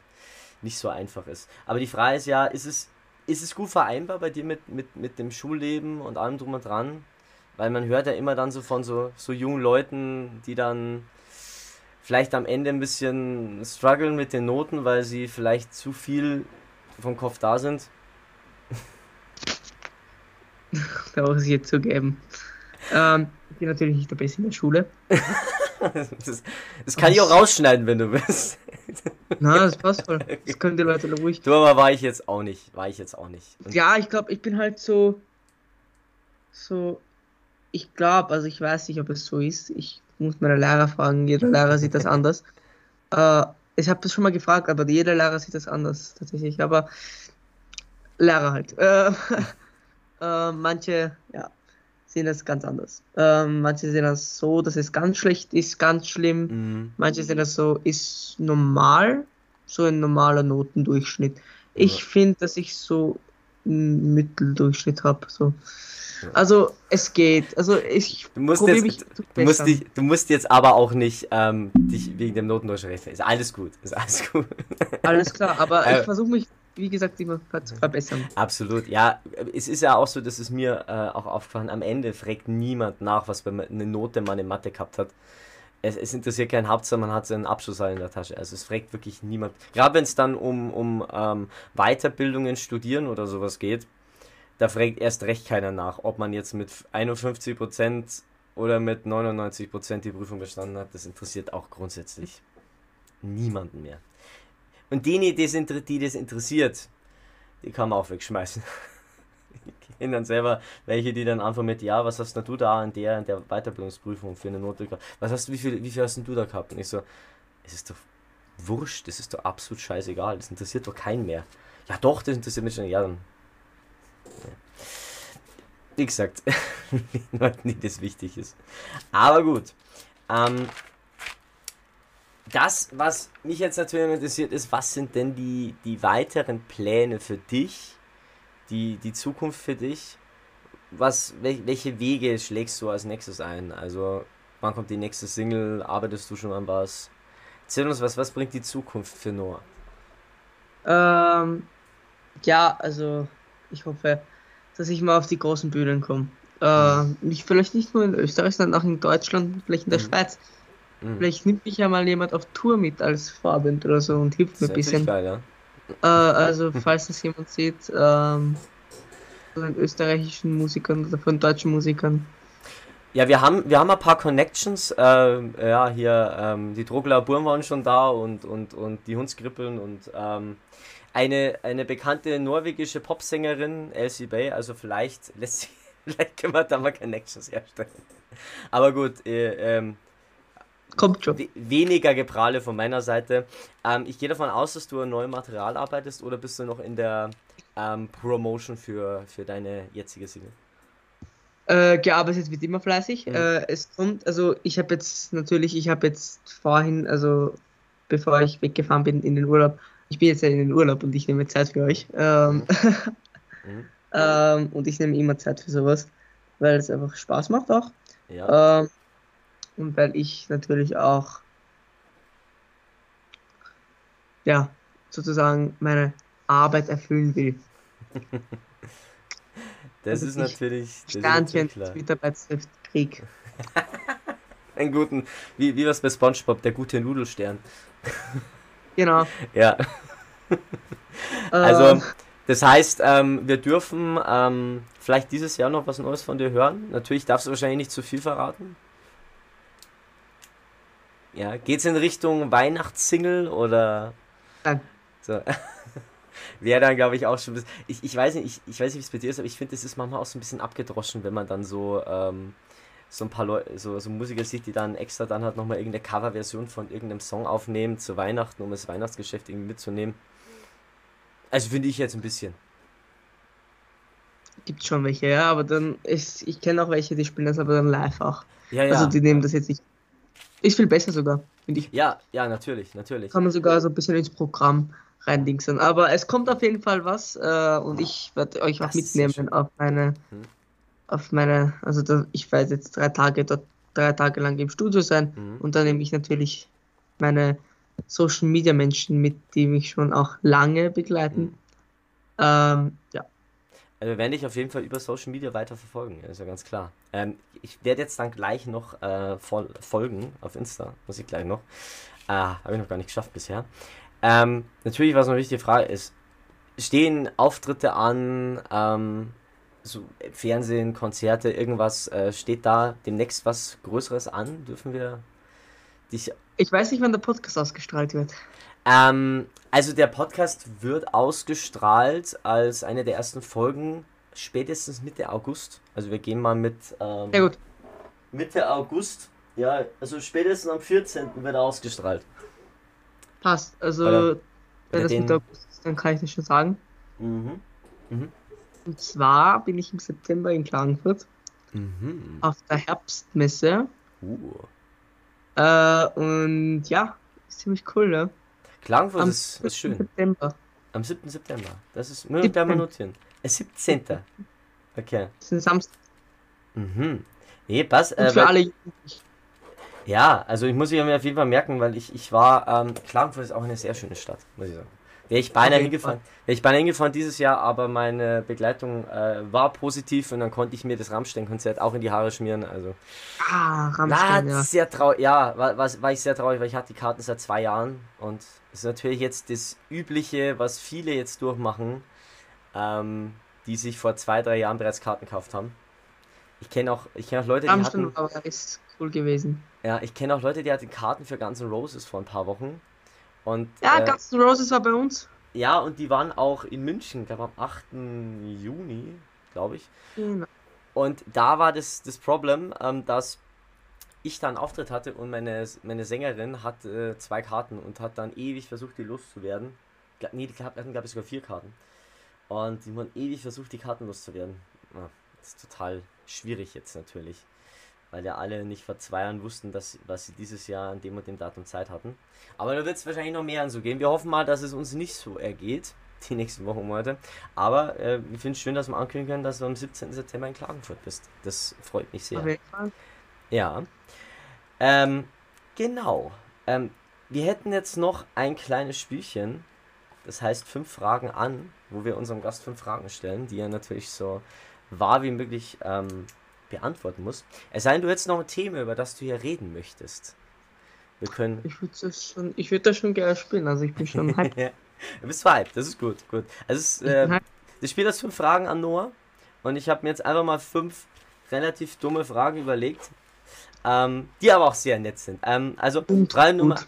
nicht so einfach ist. Aber die Frage ist ja, ist es, ist es gut vereinbar bei dir mit, mit, mit dem Schulleben und allem drum und dran? Weil man hört ja immer dann so von so, so jungen Leuten, die dann vielleicht am Ende ein bisschen strugglen mit den Noten, weil sie vielleicht zu viel vom Kopf da sind. da muss ich jetzt zugeben. Ähm, ich bin natürlich nicht der Beste in der Schule. das, das, kann ich auch rausschneiden, wenn du willst. Na, das passt voll. Das können die Leute ruhig. Du, aber war ich jetzt auch nicht. War ich jetzt auch nicht. Und ja, ich glaube, ich bin halt so. So. Ich glaube, also ich weiß nicht, ob es so ist. Ich muss meine Lehrer fragen. Jeder Lehrer sieht das anders. Äh, ich habe das schon mal gefragt, aber jeder Lehrer sieht das anders tatsächlich. Aber Lehrer halt. Äh, äh, manche, ja, sehen das ganz anders. Ähm, manche sehen das so, dass es ganz schlecht ist, ganz schlimm. Mhm. Manche sehen das so, ist normal, so ein normaler Notendurchschnitt. Ich ja. finde, dass ich so einen Mitteldurchschnitt habe. So. Also es geht. Also ich du musst, jetzt, mich du, musst dich, du musst jetzt aber auch nicht ähm, dich wegen dem Notendurchschnitt. Ist alles gut. Ist alles gut. Alles klar, aber äh, ich versuche mich wie gesagt, immer zu verbessern. Absolut, ja. Es ist ja auch so, dass es mir äh, auch aufgefallen am Ende fragt niemand nach, was man eine Note man in Mathe gehabt hat. Es, es interessiert keinen Hauptsache, man hat seinen Abschluss in der Tasche. Also es fragt wirklich niemand. Gerade wenn es dann um, um ähm, Weiterbildungen, Studieren oder sowas geht, da fragt erst recht keiner nach, ob man jetzt mit 51% oder mit 99% die Prüfung bestanden hat. Das interessiert auch grundsätzlich niemanden mehr. Und die, die das, interessiert, die kann man auch wegschmeißen. Ich kenne dann selber welche, die dann einfach mit, ja, was hast du da in der, in der Weiterbildungsprüfung für eine Note gehabt? Was hast du, wie viel, wie viel hast du da gehabt? Und ich so, es ist doch wurscht, das ist doch absolut scheißegal, das interessiert doch keinen mehr. Ja doch, das interessiert mich schon, ja dann. Wie gesagt, die das wichtig ist. Aber gut. Ähm, das, was mich jetzt natürlich interessiert, ist, was sind denn die, die weiteren Pläne für dich, die, die Zukunft für dich? Was, welche Wege schlägst du als nächstes ein? Also, wann kommt die nächste Single? Arbeitest du schon an was? Erzähl uns was, was bringt die Zukunft für Noah? Ähm, ja, also, ich hoffe, dass ich mal auf die großen Bühnen komme. Äh, nicht, vielleicht nicht nur in Österreich, sondern auch in Deutschland, vielleicht in der mhm. Schweiz. Mhm. Vielleicht nimmt mich ja mal jemand auf Tour mit als Vorband oder so und hilft mir ein bisschen. Geil, ja. äh, also, falls das jemand sieht, ähm, von österreichischen Musikern oder von deutschen Musikern. Ja, wir haben, wir haben ein paar Connections. Äh, ja, hier, ähm, die Drogler Burm waren schon da und, und, und die Hundskrippeln und ähm, eine, eine bekannte norwegische Popsängerin, Elsie Bay. Also vielleicht lässt sich, vielleicht können wir da mal Connections herstellen. Aber gut, äh, ähm, Kommt schon. Weniger Geprahle von meiner Seite. Ähm, ich gehe davon aus, dass du an neuem Material arbeitest oder bist du noch in der ähm, Promotion für, für deine jetzige Single? Äh, gearbeitet wird immer fleißig. Mhm. Äh, es kommt, also ich habe jetzt natürlich, ich habe jetzt vorhin, also bevor ich weggefahren bin in den Urlaub, ich bin jetzt ja in den Urlaub und ich nehme Zeit für euch. Ähm, mhm. ähm, und ich nehme immer Zeit für sowas, weil es einfach Spaß macht auch. Ja. Ähm, und weil ich natürlich auch ja sozusagen meine Arbeit erfüllen will. das also ist natürlich Sternchen Mitarbeitshilfe Krieg. Einen guten, wie, wie was bei SpongeBob, der gute Nudelstern. genau. Ja. also, ähm. das heißt, ähm, wir dürfen ähm, vielleicht dieses Jahr noch was Neues von dir hören. Natürlich darfst du wahrscheinlich nicht zu viel verraten. Ja, geht's in Richtung Weihnachtssingle oder? Nein. So. Wäre dann, glaube ich, auch schon. Ich, ich weiß nicht, ich, ich weiß nicht, wie es bei dir ist, aber ich finde, es ist manchmal auch so ein bisschen abgedroschen, wenn man dann so, ähm, so ein paar Leute, so, so Musiker sieht, die dann extra dann halt nochmal irgendeine Coverversion von irgendeinem Song aufnehmen zu Weihnachten, um das Weihnachtsgeschäft irgendwie mitzunehmen. Also finde ich jetzt ein bisschen. gibt schon welche, ja, aber dann ist, ich kenne auch welche, die spielen das aber dann live auch. Ja, ja. Also die nehmen das jetzt nicht. Ist viel besser sogar, finde ich. Ja, ja, natürlich, natürlich. Kann man sogar so ein bisschen ins Programm reindingsen. Aber es kommt auf jeden Fall was äh, und ich werde euch auch das mitnehmen auf meine, hm. auf meine, also da, ich werde jetzt drei Tage dort, drei Tage lang im Studio sein hm. und dann nehme ich natürlich meine Social Media Menschen mit, die mich schon auch lange begleiten. Hm. Ähm, ja. Also wir werden dich auf jeden Fall über Social Media weiter verfolgen, ist ja ganz klar. Ähm, ich werde jetzt dann gleich noch äh, folgen auf Insta, muss ich gleich noch. Äh, Habe ich noch gar nicht geschafft bisher. Ähm, natürlich, was eine wichtige Frage ist, stehen Auftritte an, ähm, so Fernsehen, Konzerte, irgendwas, äh, steht da demnächst was Größeres an? Dürfen wir dich... Ich weiß nicht, wann der Podcast ausgestrahlt wird. Ähm, also der Podcast wird ausgestrahlt als eine der ersten Folgen spätestens Mitte August. Also wir gehen mal mit ähm, ja, gut. Mitte August. Ja, also spätestens am 14. wird er ausgestrahlt. Passt. Also, oder, wenn das mit August ist, dann kann ich das schon sagen. Mhm. Mhm. Und zwar bin ich im September in Klagenfurt mhm. auf der Herbstmesse. Uh. Äh, und ja, ist ziemlich cool, ne? Klagenfurt Am ist, ist schön. September. Am 7. September. Das ist nur der notieren. Äh, 17. Okay. Das ist ein Samstag. Mhm. Nee, pass. Äh, für weil, alle ja, also ich muss mich auf jeden Fall merken, weil ich, ich war, ähm, Klagenfurt ist auch eine sehr schöne Stadt, muss ich sagen. Wäre ich beinahe hingefahren, wäre ich beinahe hingefahren dieses Jahr, aber meine Begleitung äh, war positiv und dann konnte ich mir das Rammstein-Konzert auch in die Haare schmieren. Also. Ah, Rammstein, ja. Sehr traurig, ja, war, war, war ich sehr traurig, weil ich hatte die Karten seit zwei Jahren und es ist natürlich jetzt das Übliche, was viele jetzt durchmachen, ähm, die sich vor zwei, drei Jahren bereits Karten gekauft haben. Ich kenne auch, ich kenne auch Leute, die Rammstein hatten, aber ist cool gewesen. Ja, ich kenne auch Leute, die hatten Karten für Guns N' Roses vor ein paar Wochen. Und, ja, äh, Guns N' Roses war bei uns. Ja, und die waren auch in München, glaube am 8. Juni, glaube ich. Genau. Und da war das, das Problem, ähm, dass ich da einen Auftritt hatte und meine, meine Sängerin hat äh, zwei Karten und hat dann ewig versucht, die loszuwerden. Nee, die hatten, glaube ich, sogar vier Karten. Und die haben ewig versucht, die Karten loszuwerden. Ja, das ist total schwierig jetzt natürlich weil ja alle nicht vor zwei Jahren wussten, dass, was sie dieses Jahr an dem und dem Datum Zeit hatten. Aber da wird es wahrscheinlich noch mehr anzugehen. Wir hoffen mal, dass es uns nicht so ergeht, die nächsten Wochen heute. Aber äh, ich finde es schön, dass wir ankündigen können, dass du am 17. September in Klagenfurt bist. Das freut mich sehr. Fall. Ja. Ähm, genau. Ähm, wir hätten jetzt noch ein kleines Spielchen. Das heißt fünf Fragen an, wo wir unserem Gast fünf Fragen stellen, die er natürlich so wahr wie möglich ähm, beantworten muss. Es sei denn, du hättest noch ein Thema, über das du hier reden möchtest. Wir können. Ich würde das schon, ich würde das schon gerne spielen, also ich bin schon hyped. Du bist hyped, das ist gut, gut. Also es, äh, das Spiel hat fünf Fragen an Noah und ich habe mir jetzt einfach mal fünf relativ dumme Fragen überlegt, ähm, die aber auch sehr nett sind. Ähm, also Frage Nummer.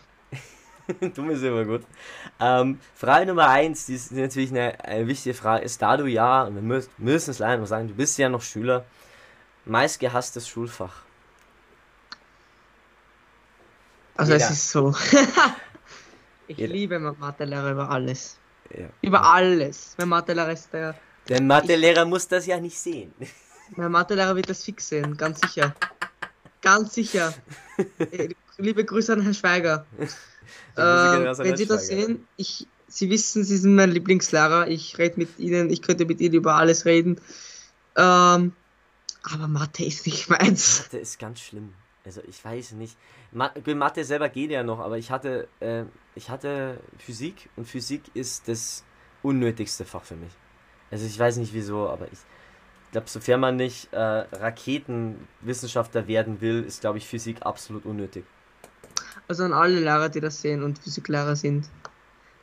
Dumm ist immer gut. Ähm, Frage Nummer eins, die ist natürlich eine, eine, wichtige Frage, ist, da du ja, und wir müssen, müssen es leider noch sagen, du bist ja noch Schüler, Meistgehasstes Schulfach. Also Jeder. es ist so. ich Jeder. liebe Mathelehrer über alles. Ja. Über alles. Mein Mathelehrer ist der. Der Mathelehrer muss das ja nicht sehen. Mein Mathelehrer wird das fix sehen, ganz sicher. Ganz sicher. Äh, liebe Grüße an Herrn Schweiger. äh, wenn Sie das sehen, ich, Sie wissen, Sie sind mein Lieblingslehrer. Ich rede mit Ihnen, ich könnte mit Ihnen über alles reden. Ähm, aber Mathe ist nicht meins. Mathe ist ganz schlimm. Also ich weiß nicht. Mathe selber geht ja noch, aber ich hatte, äh, ich hatte Physik und Physik ist das unnötigste Fach für mich. Also ich weiß nicht wieso, aber ich glaube, sofern man nicht äh, Raketenwissenschaftler werden will, ist glaube ich Physik absolut unnötig. Also an alle Lehrer, die das sehen und Physiklehrer sind.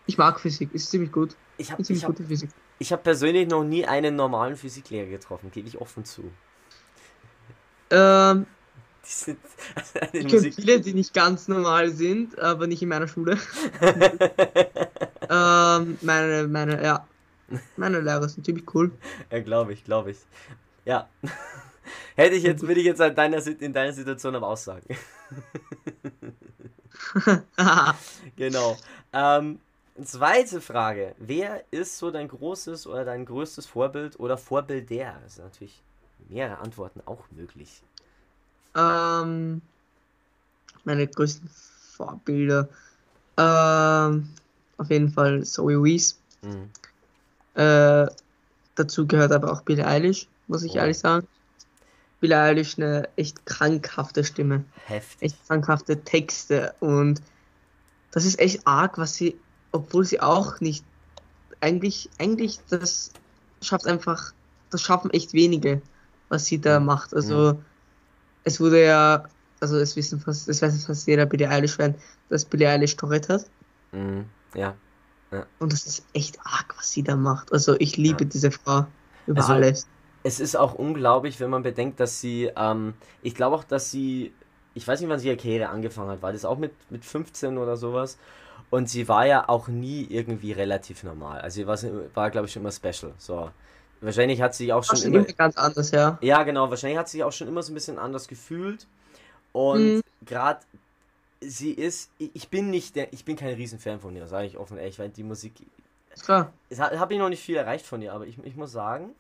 Ich mag Physik, ist ziemlich gut. Ich habe ziemlich hab, gute Physik. Ich habe persönlich noch nie einen normalen Physiklehrer getroffen, gebe ich offen zu. Ähm, sind, also ich kenne viele, die nicht ganz normal sind, aber nicht in meiner Schule. ähm, meine, meine, ja. Meine Lehrer sind ziemlich cool. Ja, glaube ich, glaube ich. Ja. Hätte ich jetzt, würde ich jetzt in deiner, in deiner Situation aber aussagen. genau. Ähm, Zweite Frage. Wer ist so dein großes oder dein größtes Vorbild oder Vorbild der? Das sind natürlich mehrere Antworten auch möglich. Ähm, meine größten Vorbilder. Ähm, auf jeden Fall Zoe Wees. Mhm. Äh, dazu gehört aber auch Billie Eilish, muss ich oh. ehrlich sagen. Billie Eilish eine echt krankhafte Stimme. Heftig. Echt krankhafte Texte und das ist echt arg, was sie, obwohl sie auch nicht, eigentlich, eigentlich, das schafft einfach, das schaffen echt wenige, was sie da macht. Also, mhm. es wurde ja, also es wissen fast, es weiß fast jeder Billie Eilish-Fan, dass Billie Eilish Tourette hat. Mhm. Ja. ja. Und das ist echt arg, was sie da macht. Also, ich liebe ja. diese Frau über also, alles. Es ist auch unglaublich, wenn man bedenkt, dass sie, ähm, ich glaube auch, dass sie ich weiß nicht, wann sie ihre Karriere angefangen hat, war das auch mit, mit 15 oder sowas? Und sie war ja auch nie irgendwie relativ normal. Also sie war, war glaube ich, schon immer special. So. Wahrscheinlich hat sie auch schon immer. ganz anders, ja. Ja, genau. Wahrscheinlich hat sie sich auch schon immer so ein bisschen anders gefühlt. Und mhm. gerade sie ist, ich bin nicht der, ich bin kein Riesenfan von ihr, sage ich offen ehrlich, weil die Musik. Ist klar. Es habe ich noch nicht viel erreicht von ihr, aber ich, ich muss sagen,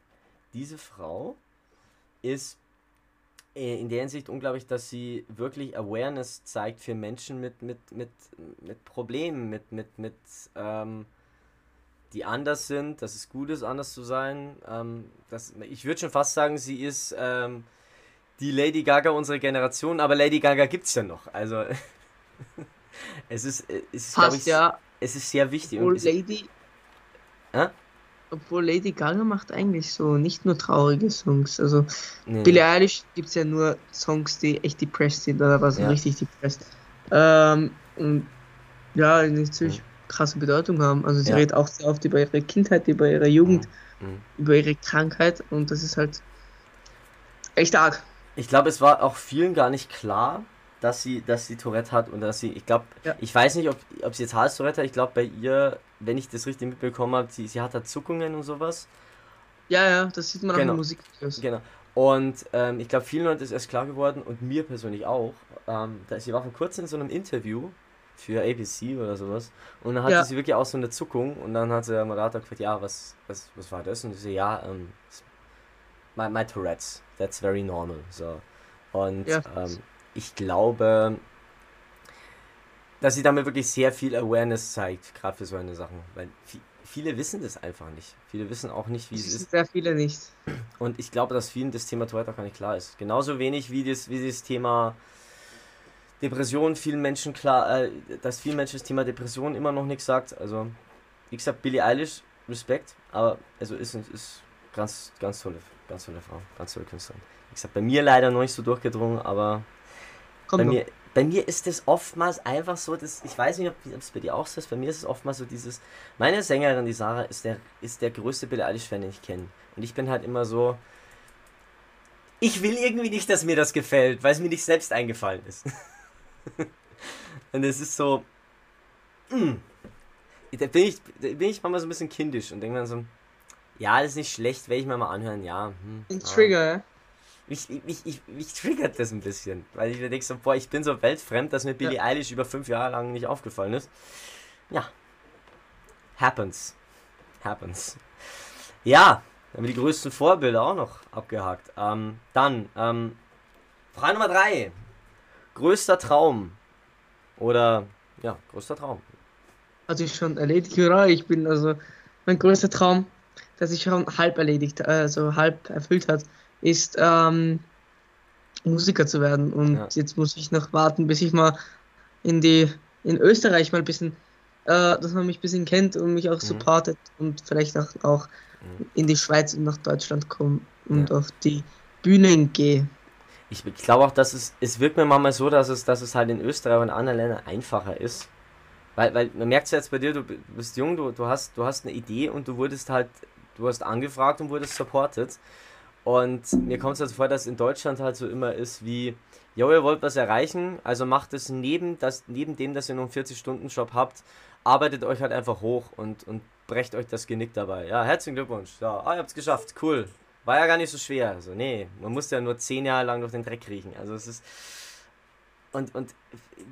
diese Frau ist äh, in der Hinsicht unglaublich, dass sie wirklich Awareness zeigt für Menschen mit, mit, mit, mit Problemen, mit, mit, mit ähm, die anders sind, dass es gut ist, anders zu sein. Ähm, das, ich würde schon fast sagen, sie ist ähm, die Lady Gaga unserer Generation, aber Lady Gaga gibt es ja noch. Also es ist, äh, es ist, Fast, ich, ja. es ist sehr wichtig. Und Lady, äh? obwohl Lady Gaga macht eigentlich so nicht nur traurige Songs. Also nee. Billie Eilish gibt es ja nur Songs, die echt depressed sind oder was ja. richtig depressed. Ähm, und ja, natürlich mhm. Krasse Bedeutung haben. Also sie ja. redet auch sehr oft über ihre Kindheit, über ihre Jugend, mhm. über ihre Krankheit und das ist halt echt arg. Ich glaube, es war auch vielen gar nicht klar, dass sie, dass sie Tourette hat und dass sie, ich glaube, ja. ich weiß nicht, ob, ob sie jetzt Hals Tourette hat, ich glaube bei ihr, wenn ich das richtig mitbekommen habe, sie, sie hat da Zuckungen und sowas. Ja, ja, das sieht man genau. auch in Musik. Genau. Und ähm, ich glaube, vielen Leuten ist erst klar geworden und mir persönlich auch. Ähm, da, sie war vor kurzem in so einem Interview für ABC oder sowas und dann hatte ja. sie wirklich auch so eine Zuckung und dann hat der Moderator gefragt, ja, was, was, was war das? Und sie so, ja, ähm, my, my Tourette's, that's very normal. So. Und ja. ähm, ich glaube, dass sie damit wirklich sehr viel Awareness zeigt, gerade für so eine Sachen. Weil viele wissen das einfach nicht. Viele wissen auch nicht, wie das es ist. Sehr viele nicht. Und ich glaube, dass vielen das Thema Tourette auch gar nicht klar ist. Genauso wenig wie das, wie das Thema Depression vielen Menschen klar, äh, dass vielen Menschen das Thema Depression immer noch nichts sagt. Also, wie gesagt, Billie Eilish, Respekt, aber also ist, ist ganz, ganz tolle, ganz tolle Frau, ganz tolle Künstlerin. Wie gesagt, bei mir leider noch nicht so durchgedrungen, aber bei mir, bei mir ist es oftmals einfach so, dass, ich weiß nicht, ob es bei dir auch so ist, bei mir ist es oftmals so dieses, meine Sängerin, die Sarah, ist der, ist der größte Billie Eilish-Fan, den ich kenne. Und ich bin halt immer so, ich will irgendwie nicht, dass mir das gefällt, weil es mir nicht selbst eingefallen ist. und es ist so. Hm. da bin ich, da bin ich manchmal so ein bisschen kindisch und denke mir so, ja, das ist nicht schlecht, werde ich mir mal anhören, ja. Hm, ein Trigger, ja mich, mich, mich, mich triggert das ein bisschen, weil ich mir denke so, boah, ich bin so weltfremd, dass mir Billie ja. Eilish über fünf Jahre lang nicht aufgefallen ist. Ja. Happens. Happens. Ja, dann haben wir die größten Vorbilder auch noch abgehakt. Ähm, dann, ähm, Frage Nummer drei. Größter Traum. Oder, ja, größter Traum. Also ich schon erledigt, oder? Ich bin also, mein größter Traum, der sich schon halb erledigt, also halb erfüllt hat, ist ähm, Musiker zu werden. Und ja. jetzt muss ich noch warten, bis ich mal in die in Österreich mal ein bisschen, äh, dass man mich ein bisschen kennt und mich auch mhm. supportet und vielleicht auch, auch mhm. in die Schweiz und nach Deutschland komme und ja. auf die Bühnen gehe. Ich, ich glaube auch, dass es, es wirkt mir manchmal so, dass es, dass es halt in Österreich und anderen Ländern einfacher ist. Weil, weil man merkt es jetzt bei dir, du bist jung, du, du, hast, du hast eine Idee und du wurdest halt, du hast angefragt und wurdest supported. Und mir kommt es also vor, dass in Deutschland halt so immer ist wie, jo, ihr wollt was erreichen, also macht es neben, das, neben dem, dass ihr nur einen 40-Stunden-Job habt, arbeitet euch halt einfach hoch und, und brecht euch das Genick dabei. Ja, herzlichen Glückwunsch. Ja, ah, ihr habt es geschafft, cool. War ja gar nicht so schwer. Also, nee, man musste ja nur zehn Jahre lang durch den Dreck kriechen. Also, es ist. Und, und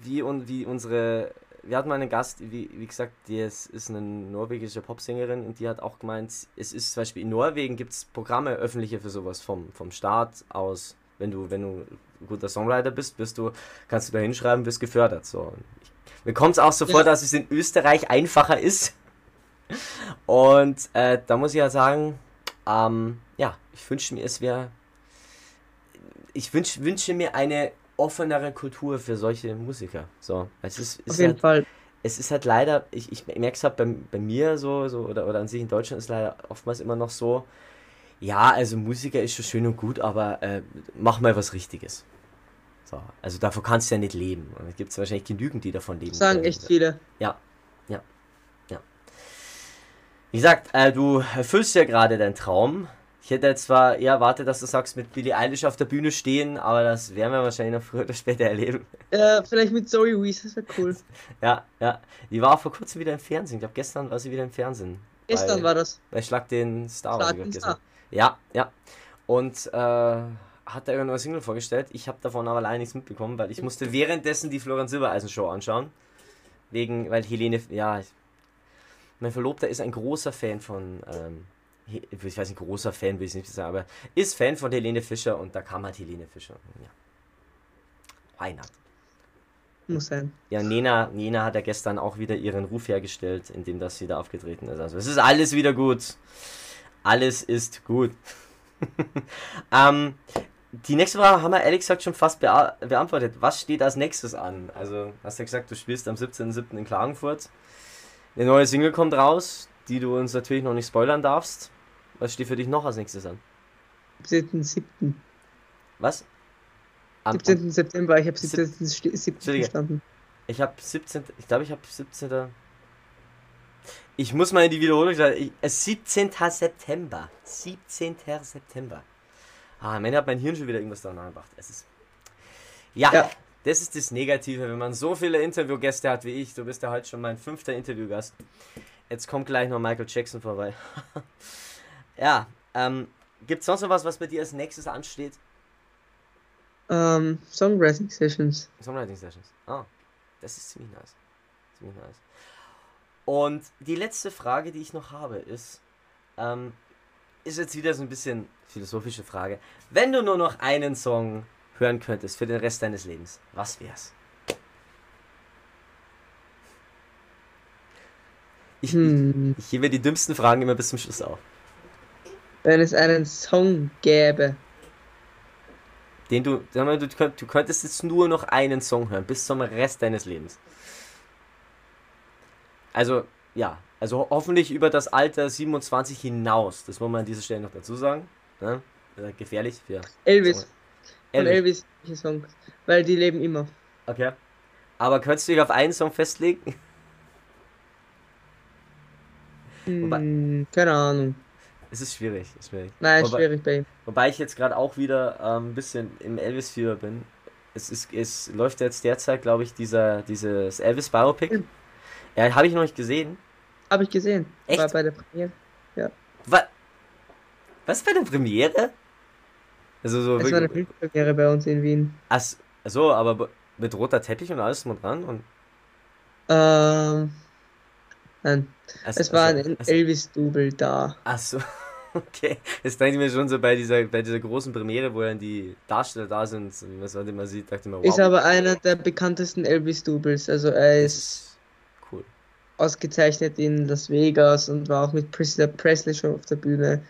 wie, wie unsere wir hatten mal einen Gast, wie, wie gesagt, die ist, ist eine norwegische Popsängerin und die hat auch gemeint, es ist zum Beispiel in Norwegen gibt es Programme öffentliche für sowas vom, vom Staat aus. Wenn du, wenn du ein guter Songwriter bist, bist du, kannst du da hinschreiben, wirst gefördert. So. Ich, mir kommt es auch so ja. vor, dass es in Österreich einfacher ist. Und äh, da muss ich ja sagen, ähm, ja, ich wünsche mir, es wäre. Ich wünsch, wünsche mir eine offenere Kultur für solche Musiker. So, es ist, ist Auf jeden halt, Fall. Es ist halt leider, ich, ich merke es halt bei, bei mir so, so oder, oder an sich in Deutschland ist leider oftmals immer noch so, ja, also Musiker ist schon schön und gut, aber äh, mach mal was Richtiges. So, also davon kannst du ja nicht leben. Und es gibt wahrscheinlich genügend, die davon leben. Sagen echt viele. Ja, ja. Wie gesagt, äh, du erfüllst ja gerade deinen Traum. Ich hätte jetzt zwar eher erwartet, dass du sagst, mit Billie Eilish auf der Bühne stehen, aber das werden wir wahrscheinlich noch früher oder später erleben. Äh, vielleicht mit Zoe Wees, das wäre cool. ja, ja. Die war vor kurzem wieder im Fernsehen. Ich glaube, gestern war sie wieder im Fernsehen. Gestern bei, war das. Bei Schlag den Star. Schlag den Star. Ja, ja. Und äh, hat da irgendeine Single vorgestellt. Ich habe davon aber leider nichts mitbekommen, weil ich musste währenddessen die Florian Silbereisen Show anschauen. Wegen, weil Helene, ja, mein Verlobter ist ein großer Fan von ähm, ich weiß nicht, großer Fan will ich nicht sagen, aber ist Fan von Helene Fischer und da kam halt Helene Fischer. Ja. Not? Muss sein. Ja, Nena, Nena hat ja gestern auch wieder ihren Ruf hergestellt, indem das wieder aufgetreten ist. Also es ist alles wieder gut. Alles ist gut. ähm, die nächste Frage haben wir ehrlich gesagt schon fast bea beantwortet. Was steht als nächstes an? Also, hast du ja gesagt, du spielst am 17.07. in Klagenfurt. Eine neue Single kommt raus, die du uns natürlich noch nicht spoilern darfst. Was steht für dich noch als nächstes an? 17.7. Was? Am, 17. Am, September, ich habe 17. 17. verstanden. Ich habe 17. Ich glaube, ich habe 17. Ich muss mal in die Wiederholung sagen. 17. Äh, September. 17. September. Ah, am Ende hat mein Hirn schon wieder irgendwas da nachgebracht. Es ist. Ja, ja, das ist das Negative, wenn man so viele Interviewgäste hat wie ich. Du bist ja heute schon mein fünfter Interviewgast. Jetzt kommt gleich noch Michael Jackson vorbei. Ja, ähm, gibt es sonst noch was, was bei dir als nächstes ansteht? Ähm, Songwriting Sessions. Songwriting Sessions. Ah, das ist ziemlich nice. Ziemlich nice. Und die letzte Frage, die ich noch habe, ist, ähm, ist jetzt wieder so ein bisschen philosophische Frage. Wenn du nur noch einen Song hören könntest für den Rest deines Lebens, was wär's? Ich, hm. ich, ich hebe die dümmsten Fragen immer bis zum Schluss auf. Wenn es einen Song gäbe. Den du, du, du könntest jetzt nur noch einen Song hören, bis zum Rest deines Lebens. Also, ja, also hoffentlich über das Alter 27 hinaus. Das muss man an dieser Stelle noch dazu sagen. Ne? Gefährlich für. Elvis. Von Elvis, Elvis Songs. Weil die leben immer. Okay. Aber könntest du dich auf einen Song festlegen? Hm, keine Ahnung. Es ist schwierig, ist schwierig. Nein, wobei, schwierig bei ihm. Wobei ich jetzt gerade auch wieder ähm, ein bisschen im Elvis-Fieber bin. Es, ist, es läuft jetzt derzeit, glaube ich, dieser, dieses Elvis-Biopic. Mhm. Ja, habe ich noch nicht gesehen. Habe ich gesehen. Echt? War bei der Premiere. Ja. Was? Was bei der Premiere? Also so es war eine Filmpremiere bei uns in Wien. Ach so, aber mit roter Teppich und alles dran und. Ähm. Nein. Also, es war also, ein Elvis-Double da. Achso, okay. Jetzt denke ich mir schon so bei dieser, bei dieser großen Premiere, wo dann die Darsteller da sind, wie man immer sieht, dachte ich mir, wow. Ist aber einer der bekanntesten Elvis-Doubles. Also er ist, ist cool. ausgezeichnet in Las Vegas und war auch mit Priscilla Presley schon auf der Bühne.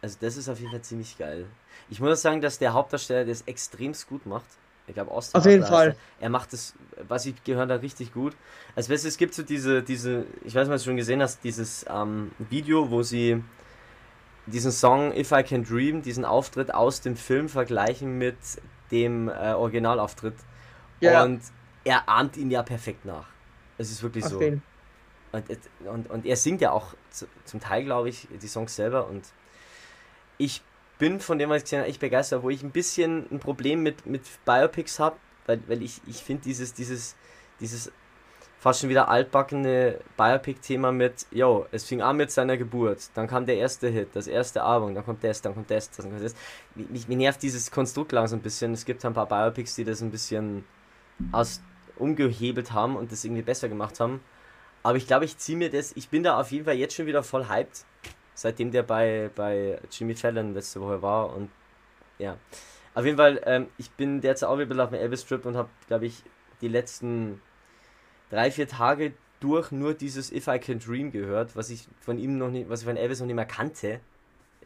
Also das ist auf jeden Fall ziemlich geil. Ich muss sagen, dass der Hauptdarsteller das extremst gut macht. Ich glaube, Austin. Auf jeden Fall. Er macht das, was ich gehört habe, richtig gut. Als weißt es gibt so diese, diese, ich weiß nicht, ob du schon gesehen hast, dieses ähm, Video, wo sie diesen Song If I Can Dream, diesen Auftritt aus dem Film vergleichen mit dem äh, Originalauftritt. Ja. Und er ahmt ihn ja perfekt nach. Es ist wirklich Auf so. Und, und, und er singt ja auch zum Teil, glaube ich, die Songs selber. Und ich bin von dem, was ich gesehen habe, echt begeistert, wo ich ein bisschen ein Problem mit, mit Biopics habe, weil, weil ich, ich finde dieses, dieses, dieses fast schon wieder altbackene Biopic-Thema mit, yo, es fing an mit seiner Geburt, dann kam der erste Hit, das erste Album, dann kommt das, dann kommt das, dann kommt das. Mich, mich nervt dieses Konstrukt langsam ein bisschen. Es gibt ein paar Biopics, die das ein bisschen aus, umgehebelt haben und das irgendwie besser gemacht haben. Aber ich glaube, ich ziehe mir das, ich bin da auf jeden Fall jetzt schon wieder voll hyped, seitdem der bei, bei Jimmy Fallon letzte Woche war und ja. Auf jeden Fall, ähm, ich bin derzeit auch wieder auf dem Elvis-Trip und habe, glaube ich, die letzten drei, vier Tage durch nur dieses If I Can Dream gehört, was ich von ihm noch nicht, was ich von Elvis noch nicht mehr kannte.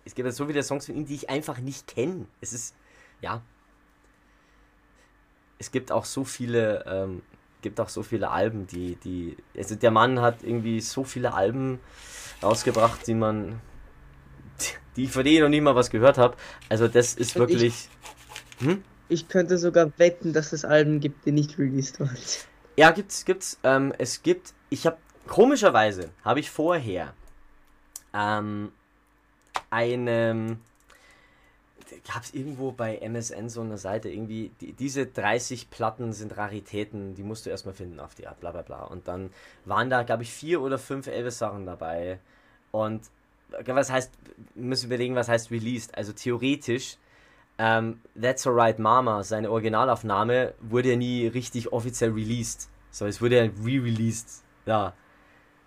Es gibt ja so viele Songs von ihm, die ich einfach nicht kenne. Es ist, ja. Es gibt auch so viele, ähm, gibt auch so viele Alben, die, die, also der Mann hat irgendwie so viele Alben rausgebracht, die man, die ich von denen noch nie mal was gehört habe. Also das ist Und wirklich. Ich, hm? ich könnte sogar wetten, dass es Alben gibt, die nicht released waren. Ja, gibt's, gibt's. Ähm, es gibt, ich habe komischerweise habe ich vorher ähm, eine gab es irgendwo bei MSN so eine Seite, irgendwie, die, diese 30 Platten sind Raritäten, die musst du erstmal finden auf die Art, bla bla bla. Und dann waren da, glaube ich, vier oder fünf Elvis-Sachen dabei. Und was heißt, müssen wir überlegen, was heißt released? Also theoretisch, ähm, That's Alright Mama, seine Originalaufnahme, wurde ja nie richtig offiziell released. So, es wurde ja re-released. Ja.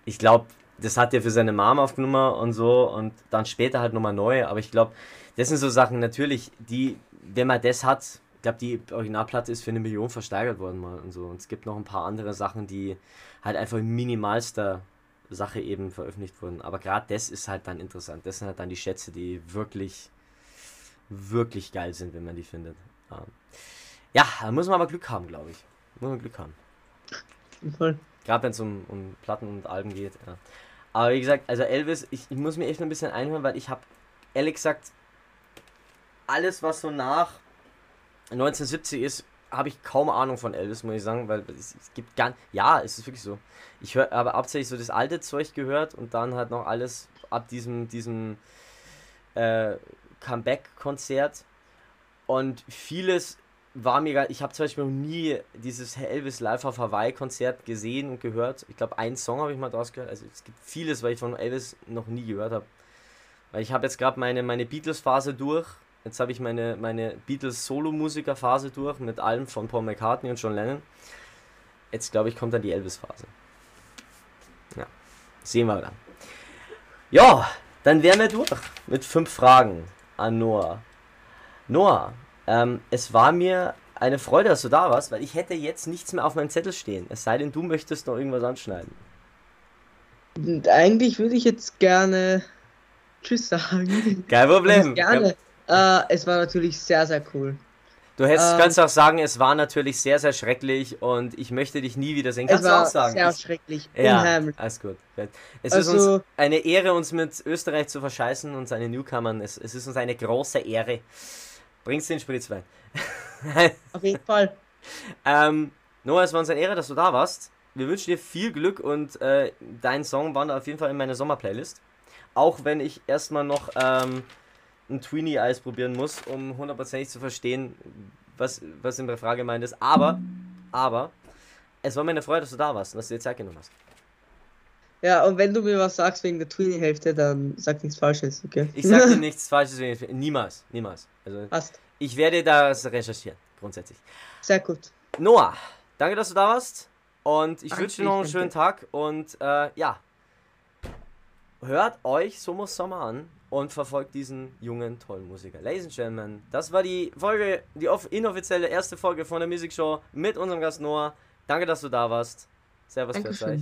Ich glaube, das hat er für seine Mom aufgenommen und so und dann später halt nochmal neu. Aber ich glaube, das sind so Sachen natürlich, die, wenn man das hat, ich glaube, die Originalplatte ist für eine Million versteigert worden mal und so. Und es gibt noch ein paar andere Sachen, die halt einfach in minimalster Sache eben veröffentlicht wurden. Aber gerade das ist halt dann interessant. Das sind halt dann die Schätze, die wirklich, wirklich geil sind, wenn man die findet. Ähm, ja, da muss man aber Glück haben, glaube ich. Muss man Glück haben. Voll. Gerade wenn es um, um Platten und Alben geht. Ja. Aber wie gesagt, also Elvis, ich, ich muss mir echt ein bisschen einhören, weil ich habe ehrlich gesagt alles, was so nach 1970 ist, habe ich kaum Ahnung von Elvis, muss ich sagen, weil es, es gibt gar ja, es ist wirklich so. Ich höre aber hauptsächlich so das alte Zeug gehört und dann halt noch alles ab diesem diesem äh, Comeback-Konzert und vieles war mega. Ich habe zum Beispiel noch nie dieses Elvis Live auf Hawaii Konzert gesehen und gehört. Ich glaube, einen Song habe ich mal draus gehört. Also es gibt vieles, weil ich von Elvis noch nie gehört habe. Weil ich habe jetzt gerade meine, meine Beatles-Phase durch. Jetzt habe ich meine, meine Beatles-Solo-Musiker-Phase durch mit allem von Paul McCartney und John Lennon. Jetzt glaube ich, kommt dann die Elvis-Phase. Ja, sehen wir dann. Ja, dann wären wir durch mit fünf Fragen an Noah. Noah, ähm, es war mir eine Freude, dass du da warst, weil ich hätte jetzt nichts mehr auf meinem Zettel stehen. Es sei denn, du möchtest noch irgendwas anschneiden. Und eigentlich würde ich jetzt gerne Tschüss sagen. Kein Problem. Gerne. Äh, es war natürlich sehr, sehr cool. Du hättest, ähm, kannst auch sagen, es war natürlich sehr, sehr schrecklich und ich möchte dich nie wieder sehen. Kannst es war du auch sagen? Sehr schrecklich. Ja, unheimlich. alles gut. Es also, ist uns eine Ehre, uns mit Österreich zu verscheißen und seine Newcomern. Es, es ist uns eine große Ehre. Bringst den Spritzwein. Auf jeden Fall. ähm, Noah, es war uns eine Ehre, dass du da warst. Wir wünschen dir viel Glück und äh, dein Song wandert auf jeden Fall in meine Sommerplaylist. Auch wenn ich erstmal noch ähm, ein Tweenie-Eis probieren muss, um hundertprozentig zu verstehen, was, was in der Frage gemeint ist. Aber, aber, es war mir eine Freude, dass du da warst und dass du dir Zeit genommen hast. Ja, und wenn du mir was sagst wegen der Tweenie-Hälfte, dann sag nichts Falsches, okay? Ich sag dir nichts Falsches, niemals, niemals. Also, Passt. Ich werde das recherchieren, grundsätzlich. Sehr gut. Noah, danke, dass du da warst. Und ich wünsche dir noch einen schönen Tag. Und äh, ja, hört euch Sommer Sommer an und verfolgt diesen jungen, tollen Musiker. Ladies and Gentlemen, das war die Folge, die inoffizielle erste Folge von der Music Show mit unserem Gast Noah. Danke, dass du da warst. Servus für euch.